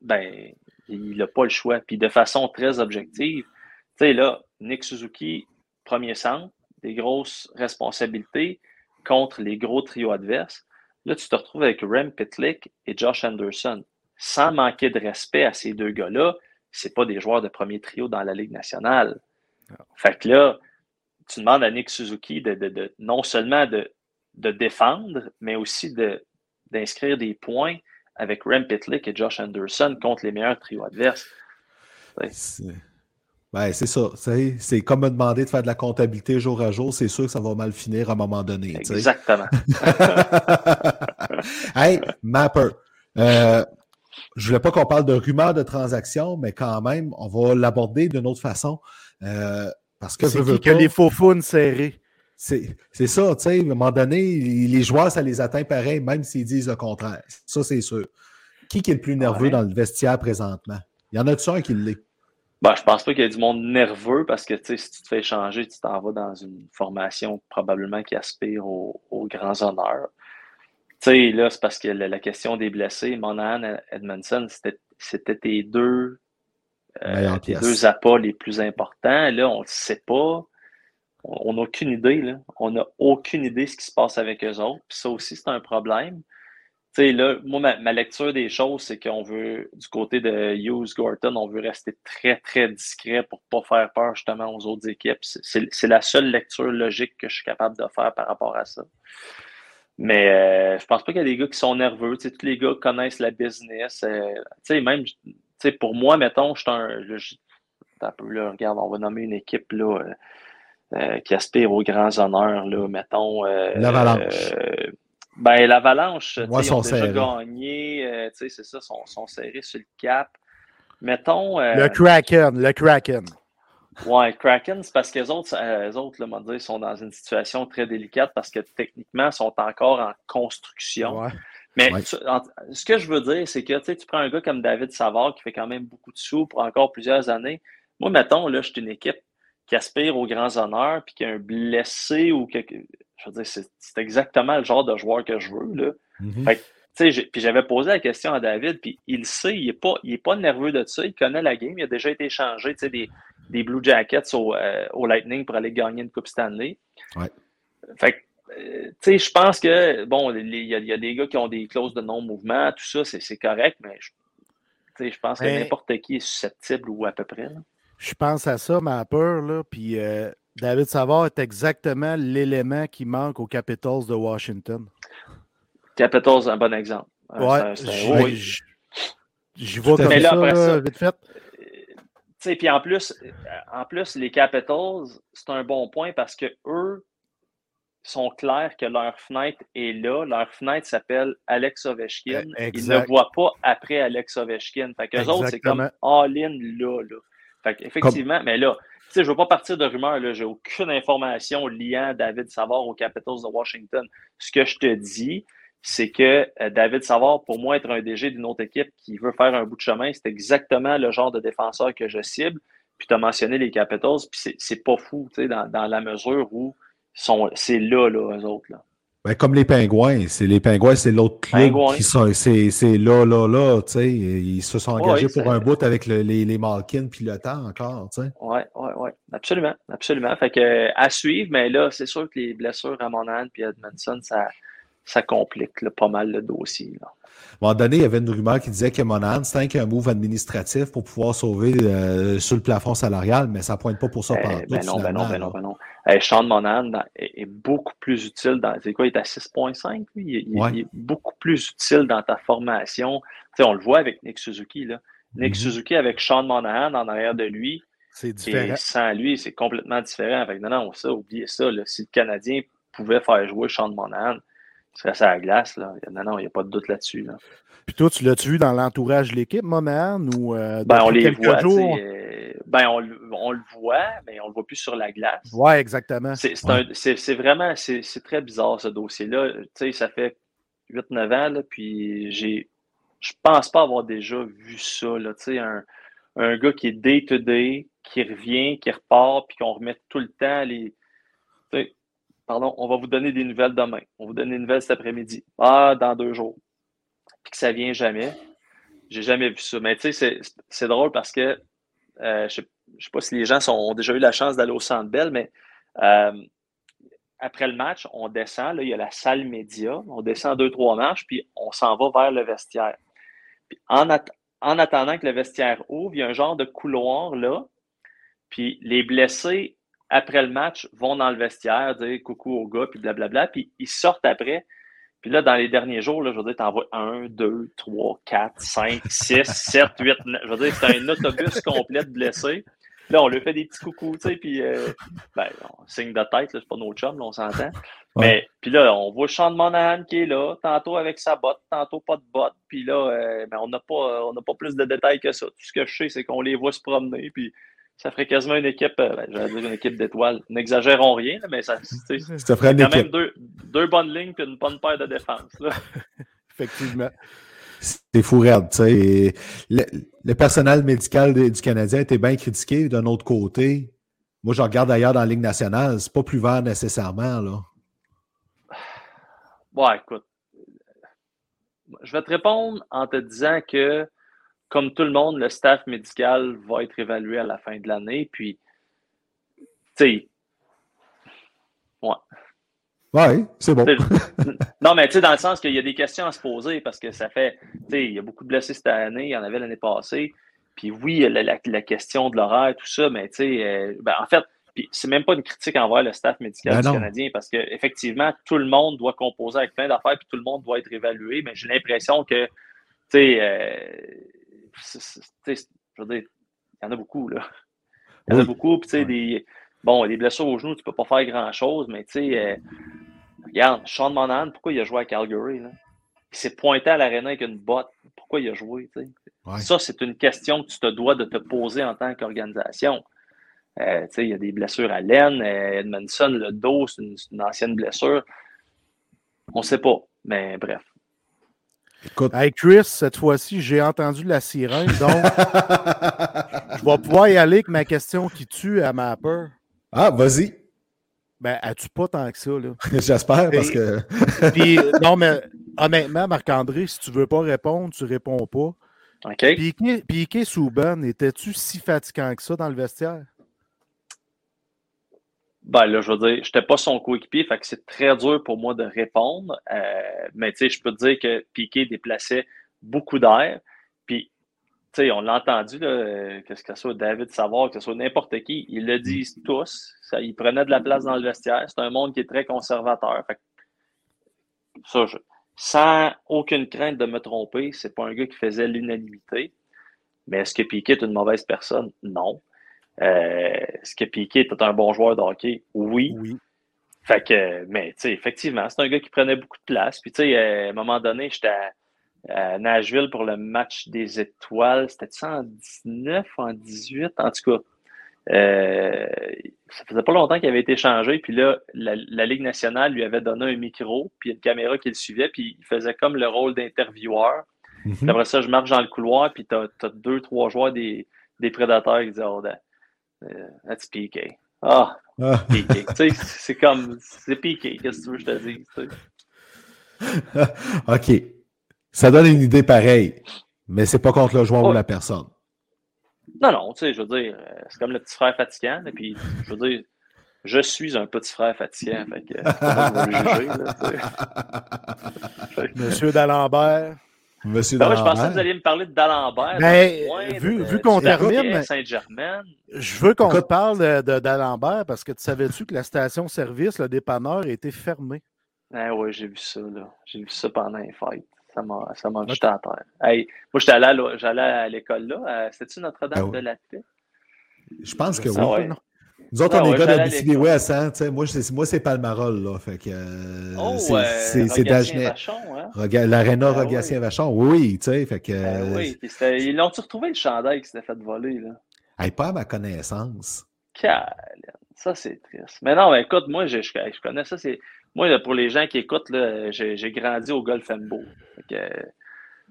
[SPEAKER 3] ben, il n'a pas le choix. Puis de façon très objective, tu sais, là, Nick Suzuki, premier centre, des grosses responsabilités contre les gros trios adverses. Là, tu te retrouves avec Rem Pitlick et Josh Anderson. Sans manquer de respect à ces deux gars-là, c'est pas des joueurs de premier trio dans la Ligue nationale. Fait que là, tu demandes à Nick Suzuki de, non seulement de, défendre, mais aussi d'inscrire des points avec Rem Pitlick et Josh Anderson contre les meilleurs trios adverses.
[SPEAKER 1] Ben, c'est ça. C'est comme me demander de faire de la comptabilité jour à jour. C'est sûr que ça va mal finir à un moment donné.
[SPEAKER 3] Exactement.
[SPEAKER 1] hey, Mapper. Euh, je ne voulais pas qu'on parle de rumeurs de transactions, mais quand même, on va l'aborder d'une autre façon. Euh, parce que
[SPEAKER 2] c'est qui que les faux faunes serrés?
[SPEAKER 1] C'est ça, tu sais, à un moment donné, les joueurs, ça les atteint pareil, même s'ils disent le contraire. Ça, c'est sûr. Qui, qui est le plus nerveux dans le vestiaire présentement? Il y en a-tu un qui l'est?
[SPEAKER 3] Ben, je pense pas qu'il y ait du monde nerveux parce que si tu te fais changer, tu t'en vas dans une formation probablement qui aspire aux, grands honneurs. Tu sais, là, c'est parce que la, question des blessés, Monahan, Edmondson, c'était tes deux, euh, tes deux appâts les plus importants. Là, on ne sait pas. On n'a aucune idée. Là. On n'a aucune idée de ce qui se passe avec eux autres. Puis ça aussi, c'est un problème là, moi, ma, lecture des choses, c'est qu'on veut, du côté de Hughes Gorton, on veut rester très, très discret pour ne pas faire peur justement aux autres équipes. C'est la seule lecture logique que je suis capable de faire par rapport à ça. Mais euh, je pense pas qu'il y a des gars qui sont nerveux. tous les gars connaissent la business. Euh, même, pour moi, mettons, je suis un. regarde, on va nommer une équipe là, euh, qui aspire aux grands honneurs, là, mettons.
[SPEAKER 1] L'Avalanche.
[SPEAKER 3] Ben, l'Avalanche, ils ont déjà gagné, euh, c'est ça, sont, sont serrés sur le cap. Mettons.
[SPEAKER 2] Euh, le Kraken, le Kraken.
[SPEAKER 3] Ouais, Kraken, c'est parce que les autres, euh, autres là, dire, sont dans une situation très délicate parce que techniquement, ils sont encore en construction. Mais ce que je veux dire, c'est que tu prends un gars comme David Savard qui fait quand même beaucoup de sous pour encore plusieurs années. Moi, mettons, là, je suis une équipe qui aspire aux grands honneurs puis qui a un blessé ou quelque je veux dire, c'est exactement le genre de joueur que je veux. Là. Mm-hmm. puis j'avais posé la question à David, puis il sait, il n'est pas, pas nerveux de ça, il connaît la game, il a déjà été échangé des, des Blue Jackets au, euh, au, Lightning pour aller gagner une Coupe Stanley.
[SPEAKER 1] Ouais.
[SPEAKER 3] Fait euh, tu sais, je pense que, bon, il y, y, a des gars qui ont des clauses de non-mouvement, tout ça, c'est correct, mais je, je pense que n'importe qui est susceptible ou à peu près.
[SPEAKER 2] Je pense à ça, ma peur, là, puis euh, David Savard est exactement l'élément qui manque aux Capitals de Washington.
[SPEAKER 3] Capitals, un bon exemple.
[SPEAKER 2] Ouais, j'y vois comme ça, là, vite fait.
[SPEAKER 3] Puis en plus, en plus, les Capitals, c'est un bon point parce que eux sont clairs que leur fenêtre est là. Leur fenêtre s'appelle Alex Ovechkin. Eh, Ils ne voient pas après Alex Ovechkin. Fait qu'eux autres, c'est comme all-in là, là. Fait effectivement, mais là, je ne veux pas partir de rumeurs, je n'ai aucune information liant David Savard aux Capitals de Washington. Ce que je te dis, c'est que euh, David Savard, pour moi, être un DG d'une autre équipe qui veut faire un bout de chemin, c'est exactement le genre de défenseur que je cible. Puis tu as mentionné les Capitals, puis c'est pas fou, dans, dans la mesure où c'est là, là, eux autres. Là.
[SPEAKER 1] Ben, comme les pingouins, c'est les pingouins, c'est l'autre club qui sont, c'est, là, là, là, tu sais, ils se sont engagés pour un bout avec les, les Malkin puis le temps encore, tu sais.
[SPEAKER 3] Oui, oui, oui, absolument, absolument. Fait que, à suivre, mais là, c'est sûr que les blessures à Monahan puis Edmondson, ça, ça complique pas mal le dossier. Là.
[SPEAKER 1] À un moment donné, il y avait une rumeur qui disait que Monahan, c'était un move administratif pour pouvoir sauver euh, sur le plafond salarial, mais ça ne pointe pas pour ça
[SPEAKER 3] eh,
[SPEAKER 1] par
[SPEAKER 3] ben, non, ben non, ben non, ben non, ben Sean Monahan est, beaucoup plus utile dans. C'est quoi, il est à 6.5, lui? Il, est beaucoup plus utile dans ta formation. Tu sais, on le voit avec Nick Suzuki. Là. Nick mm-hmm. Suzuki avec Sean Monahan en arrière de lui.
[SPEAKER 2] C'est différent.
[SPEAKER 3] Et sans lui, c'est complètement différent. Fait non, non, ça, oubliez ça. Si le Canadien pouvait faire jouer Sean Monahan, serait ça à la glace. Là. Non, non, il n'y a pas de doute là-dessus. Là.
[SPEAKER 2] Puis toi, tu l'as-tu vu dans l'entourage de l'équipe, Monahan, ou
[SPEAKER 3] euh, ben, on les voit? Euh, ben, on, on, le voit, mais on ne le voit plus sur la glace.
[SPEAKER 2] Oui, exactement.
[SPEAKER 3] C'est vraiment, c'est très bizarre ce dossier-là. Tu sais, ça fait 8-9 ans, là, puis j'ai je pense pas avoir déjà vu ça. Là, un, un gars qui est day-to-day, qui revient, qui repart, puis qu'on remet tout le temps les. Pardon, on va vous donner des nouvelles demain. On vous donner des nouvelles cet après-midi. Ah, dans deux jours. Puis que ça vient jamais. J'ai jamais vu ça. Mais tu sais, c'est drôle parce que euh, je ne sais, pas si les gens ont déjà eu la chance d'aller au Centre Bell, mais euh, après le match, on descend. Là, il y a la salle média. On descend deux, trois marches, puis on s'en va vers le vestiaire. En, en attendant que le vestiaire ouvre, il y a un genre de couloir là. Puis les blessés, après le match, vont dans le vestiaire, dire coucou aux gars, puis blablabla. Puis ils sortent après. Puis là, dans les derniers jours, là, je veux dire, t'envoies 1, 2, 3, 4, 5, 6, 7, 8, 9. Je veux dire, c'est un autobus complet de blessés. Là, on lui fait des petits coucous, tu sais, puis euh, ben, on signe de tête, c'est pas nos chums, là, on s'entend. Mais puis là, on voit Sean Monahan qui est là, tantôt avec sa botte, tantôt pas de botte. Puis là, euh, ben, on n'a pas, on pas plus de détails que ça. Tout ce que je sais, c'est qu'on les voit se promener. Puis ça ferait quasiment une équipe, euh, ben, j'allais dire une équipe d'étoiles. N'exagérons rien, mais ça,
[SPEAKER 1] ça ferait quand
[SPEAKER 3] même deux, deux, bonnes lignes et une bonne paire de défense.
[SPEAKER 2] Effectivement.
[SPEAKER 1] C'est fou raide, tu sais. Le, le, personnel médical du Canadien était bien critiqué. D'un autre côté, moi, je regarde d'ailleurs dans la Ligue nationale, c'est pas plus vert nécessairement, là.
[SPEAKER 3] Ouais, écoute. Je vais te répondre en te disant que, comme tout le monde, le staff médical va être évalué à la fin de l'année. Puis, tu sais, ouais.
[SPEAKER 1] Oui, c'est bon.
[SPEAKER 3] non, mais tu sais, dans le sens qu'il y a des questions à se poser parce que ça fait, tu sais, il y a beaucoup de blessés cette année, il y en avait l'année passée. Puis oui, la, la, la question de l'horaire, tout ça, mais tu sais, euh, ben, en fait, c'est même pas une critique envers le staff médical ben du Canadien parce qu'effectivement, tout le monde doit composer avec plein d'affaires puis tout le monde doit être évalué. Mais j'ai l'impression que, tu sais, euh, je veux dire, il y en a beaucoup, là. Il y en a beaucoup. Puis, tu sais, des, bon, des blessures au genou, tu peux pas faire grand-chose, mais tu sais, euh, regarde, Sean Monahan, pourquoi il a joué à Calgary, là? Il s'est pointé à l'aréna avec une botte. Pourquoi il a joué, tu sais? Ça, c'est une question que tu te dois de te poser en tant qu'organisation. Euh, il y a des blessures à l'aine. Euh, Edmondson, le dos, c'est une, ancienne blessure. On ne sait pas, mais bref.
[SPEAKER 2] Écoute. Hey Chris, cette fois-ci, j'ai entendu la sirène, donc je vais pouvoir y aller avec ma question qui tue à ma peur.
[SPEAKER 1] Ah, vas-y.
[SPEAKER 2] Ben, as-tu pas tant que ça, là?
[SPEAKER 1] J'espère, parce que.
[SPEAKER 2] Puis, non, mais honnêtement, Marc-André, si tu veux pas répondre, tu réponds pas.
[SPEAKER 3] OK.
[SPEAKER 2] Piqué, Piqué Souban, étais-tu si fatigant que ça dans le vestiaire?
[SPEAKER 3] Ben là, je veux dire, je n'étais pas son coéquipier, fait que c'est très dur pour moi de répondre. Euh, mais tu sais, je peux te dire que Piqué déplaçait beaucoup d'air. Puis, tu sais, on l'a entendu, là, que ce soit David Savard, que ce soit n'importe qui, ils le disent tous. Ça, ils prenaient de la place dans le vestiaire. C'est un monde qui est très conservateur. Ça, je, sans aucune crainte de me tromper, c'est pas un gars qui faisait l'unanimité. Mais est-ce que Piqué est une mauvaise personne? Non. Euh, est-ce que Piquet était un bon joueur de hockey? Oui.
[SPEAKER 2] Oui.
[SPEAKER 3] Fait que, mais, tu sais, effectivement, c'est un gars qui prenait beaucoup de place. Puis, tu sais, à un moment donné, j'étais à, Nashville pour le match des étoiles. C'était ça en 19, en 18, en tout cas. Euh, ça faisait pas longtemps qu'il avait été changé. Puis là, la, Ligue nationale lui avait donné un micro, puis une caméra qui le suivait, puis il faisait comme le rôle d'intervieweur. Mm-hmm. Après ça, je marche dans le couloir, puis tu as, deux, trois joueurs des, des prédateurs qui disaient oh, euh, that's PK. Ah, ah. PK. tu sais, c'est comme, c'est PK. Qu'est-ce que tu veux que je te dise?
[SPEAKER 1] OK. Ça donne une idée pareille, mais c'est pas contre le joueur ou la personne.
[SPEAKER 3] Non, non, tu sais, je veux dire, euh, c'est comme le petit frère fatigant, et puis, je veux dire, je suis un petit frère fatigant, fait que, pas le juger,
[SPEAKER 2] là, Monsieur D'Alembert.
[SPEAKER 1] Monsieur
[SPEAKER 3] ben je pensais que vous alliez me parler de D'Alembert.
[SPEAKER 2] Ben, vu, vu qu'on termine.
[SPEAKER 3] Saint-Germain.
[SPEAKER 2] Je veux qu'on parle de, d'Alembert parce que tu savais-tu que la station-service, le dépanneur, a été fermée?
[SPEAKER 3] Ah oui, j'ai vu ça. là. J'ai vu ça pendant les fêtes. Ça m'a, ça m'a jeté à terre. Hey, moi, j'étais allé à, j'allais à l'école là. C'était-tu Notre-Dame ah de la Paix?
[SPEAKER 1] Je pense que oui. Nous autres, on est gars de BCB West, hein, moi, c'est, moi, c'est Palmarol, là. Fait que, euh,
[SPEAKER 3] oh, c'est, c'est Dagenet. Hein?
[SPEAKER 1] L'aréna ben, Rogatien-Vachon, oui, tu sais. Fait que.
[SPEAKER 3] Ben, oui, ils l'ont-tu retrouvé le chandail qui s'était fait voler, là?
[SPEAKER 1] Hey, pas à ma connaissance.
[SPEAKER 3] Ça, c'est triste. Mais non, écoute, moi, je, je, connais ça. C'est... Moi, pour les gens qui écoutent, j'ai, grandi au Golf que,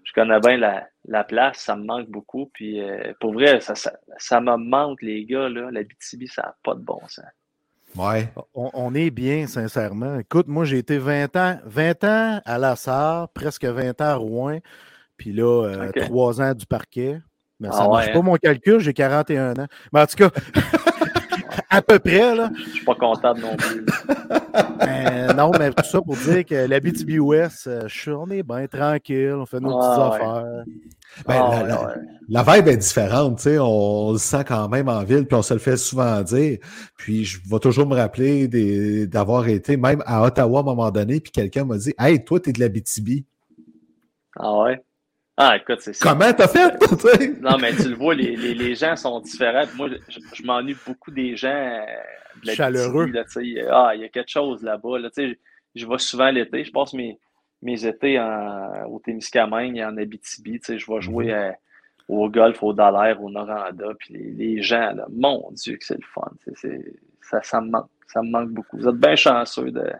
[SPEAKER 3] je connais bien la, la, place, ça me manque beaucoup. Puis euh, pour vrai, ça, ça, ça, me manque, les gars. Là. La BTB, ça n'a pas de bon sens.
[SPEAKER 2] Ouais. On, est bien, sincèrement. Écoute, moi, j'ai été 20 ans, 20 ans à la Sarre, presque 20 ans à Rouen, puis là, 3 euh, ans du parquet. Mais ça ne ah marche pas hein? mon calcul, j'ai 41 ans. Mais en tout cas, à peu près, là.
[SPEAKER 3] Je suis pas content non plus.
[SPEAKER 2] non, mais tout ça pour dire que la BTBUS, euh, on est bien tranquille, on fait nos petites affaires.
[SPEAKER 1] Ben, ah la, vibe est différente, tu sais, on, le sent quand même en ville, puis on se le fait souvent dire. Puis je vais toujours me rappeler d'avoir été même à Ottawa à un moment donné, puis quelqu'un m'a dit Hey, toi, t'es de la BTB.
[SPEAKER 3] Ah ouais? Ah, écoute, c'est
[SPEAKER 1] ça. Comment t'as fait?
[SPEAKER 3] non, mais tu le vois, les, les, les gens sont différents. Moi, je, je m'ennuie beaucoup des gens euh,
[SPEAKER 2] de la chaleureux.
[SPEAKER 3] Là, ah, il y a quelque chose là-bas. Là, je vais souvent l'été. Je passe mes, mes étés en, au Témiscamingue et en Abitibi. Je vais jouer mhm. au golf, au Dallaire, au Noranda. Puis les, les gens, là, mon Dieu, que c'est le fun. ça, ça, me manque, ça me manque beaucoup. Vous êtes bien chanceux de,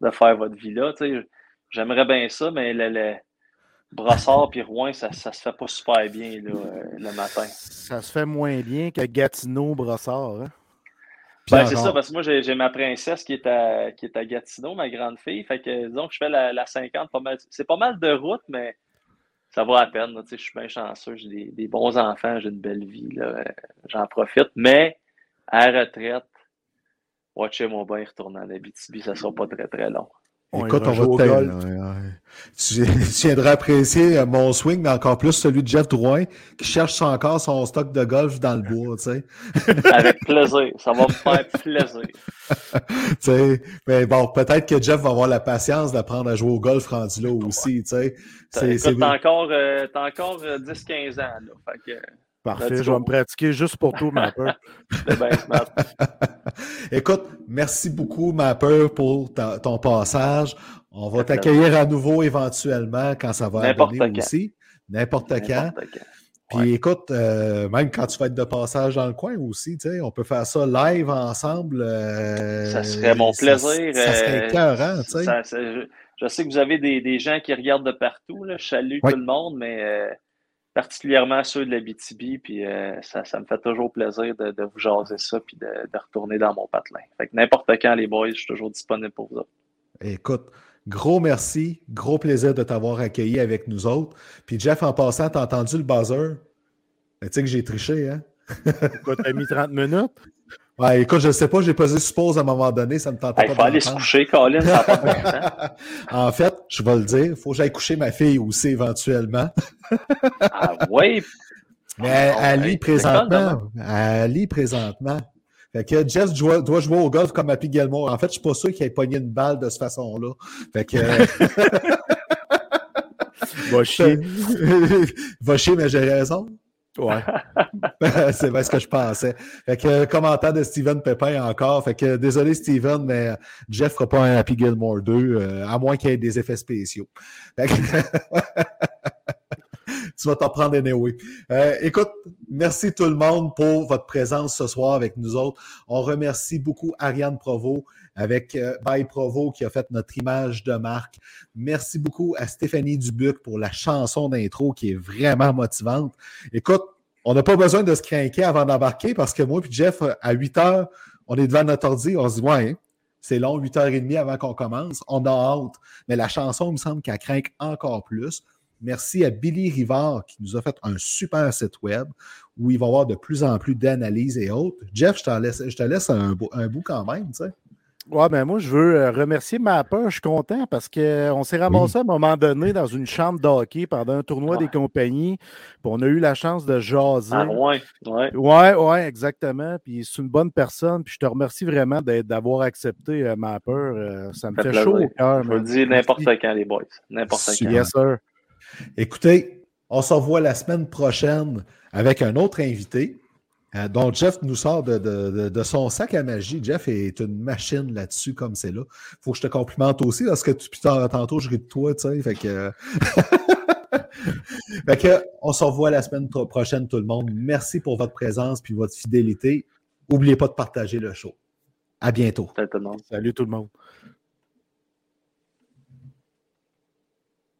[SPEAKER 3] de faire votre vie là. J'aimerais bien ça, mais le, le Brossard puis Rouen, ça, ça se fait pas super bien là, euh, le matin.
[SPEAKER 2] Ça se fait moins bien que Gatineau, Brossard. Hein?
[SPEAKER 3] Ben, c'est ça, parce que moi, j'ai ma princesse qui est, à, qui est à Gatineau, ma grande fille. Fait que, disons que je fais la, la 50, c'est pas mal de route, mais ça vaut la peine. je suis bien chanceux, j'ai des, des, bons enfants, j'ai une belle vie. J'en profite. Mais à retraite, watchez-moi bien retourner en Abitibi, ça sera pas très très long.
[SPEAKER 1] Écoute, on va te tu, viendras apprécier euh, mon swing, mais encore plus celui de Jeff Drouin, qui cherche encore son stock de golf dans le bois, tu sais.
[SPEAKER 3] Avec plaisir. Ça va me faire plaisir.
[SPEAKER 1] tu sais, mais bon, peut-être que Jeff va avoir la patience d'apprendre à jouer au golf rendu là aussi, tu sais.
[SPEAKER 3] T'as encore, euh, encore 10-15 euh, ans, là. Fait que...
[SPEAKER 2] Parfait, je vais me pratiquer juste pour tout, Mapper.
[SPEAKER 1] Écoute, merci beaucoup, Mapper, pour ton passage. On va t'accueillir à nouveau éventuellement quand ça va arriver aussi. N'importe quand. Puis écoute, euh, même quand tu vas être de passage dans le coin aussi, on peut faire ça live ensemble.
[SPEAKER 3] Euh, ça serait mon plaisir.
[SPEAKER 1] Ça, serait euh, écœurant, tu
[SPEAKER 3] sais. Je, sais que vous avez des, gens qui regardent de partout. Là. Je salue tout le monde, mais particulièrement ceux de la BTB. Puis ça, me fait toujours plaisir de, vous jaser ça puis de, de, retourner dans mon patelin. Fait que n'importe quand, les boys, je suis toujours disponible pour vous.
[SPEAKER 1] Écoute, Gros merci, gros plaisir de t'avoir accueilli avec nous autres. Puis Jeff, en passant, t'as entendu le buzzer? Ben, tu sais que j'ai triché, hein?
[SPEAKER 2] Écoute, t'as mis 30 minutes?
[SPEAKER 1] Ouais, écoute, je ne sais pas, j'ai posé suppose à un moment donné, ça me tentait
[SPEAKER 3] pas. Il faut aller se coucher, Colin, ça pas
[SPEAKER 1] En fait, je vais le dire, il faut que j'aille coucher ma fille aussi éventuellement.
[SPEAKER 3] ah oui?
[SPEAKER 1] Mais elle lit présentement. Elle lit présentement. Fait que Jess doit, doit, jouer au golf comme Happy Gilmore. En fait, je suis pas sûr qu'il ait pogné une balle de cette façon-là. Fait que.
[SPEAKER 2] Va chier.
[SPEAKER 1] Va chier, mais j'ai raison.
[SPEAKER 2] Ouais.
[SPEAKER 1] c'est bien ce que je pensais. Fait que commentaire de Steven Pepin encore. Fait que désolé Steven, mais Jeff fera pas un Happy Gilmore 2, euh, à moins qu'il y ait des effets spéciaux. Fait que tu vas t'en prendre anyway. Euh, écoute, merci tout le monde pour votre présence ce soir avec nous autres. On remercie beaucoup Ariane Provo avec euh, By Provo qui a fait notre image de marque. Merci beaucoup à Stéphanie Dubuc pour la chanson d'intro qui est vraiment motivante. Écoute, on n'a pas besoin de se craquer avant d'embarquer parce que moi et Jeff, à 8 heures, on est devant notre ordi, on se dit, ouais, c'est long, 8h30 avant qu'on commence. On a hâte. Mais la chanson, il me semble qu'elle craque encore plus. Merci à Billy Rivard qui nous a fait un super site web où il va y avoir de plus en plus d'analyses et autres. Jeff, je te laisse, je te laisse un, un bout quand même.
[SPEAKER 2] Ouais, ben moi, je veux euh, remercier ma peur. Je suis content parce qu'on s'est ramassé à un moment donné dans une chambre d'hockey pendant un tournoi des compagnies. Puis on a eu la chance de jaser. Ah,
[SPEAKER 3] ouais, ouais.
[SPEAKER 2] Ouais, ouais, exactement. Puis c'est une bonne personne. Puis je te remercie vraiment d'avoir accepté euh, ma peur. Euh, ça me fait, chaud au cœur.
[SPEAKER 3] Je vous dis n'importe quand, les boys. N'importe quand.
[SPEAKER 2] Yes, sir.
[SPEAKER 1] Écoutez, on se revoit la semaine prochaine avec un autre invité. Euh, dont Jeff nous sort de, son sac à magie. Jeff est une machine là-dessus, comme c'est là. Faut que je te complimente aussi, parce que tu, tantôt, je ris de toi, tu sais. Fait que. fait que, on se revoit la semaine prochaine, tout le monde. Merci pour votre présence puis votre fidélité. N'oubliez pas de partager le show. À bientôt.
[SPEAKER 3] Salut tout le monde.
[SPEAKER 2] Salut tout le monde.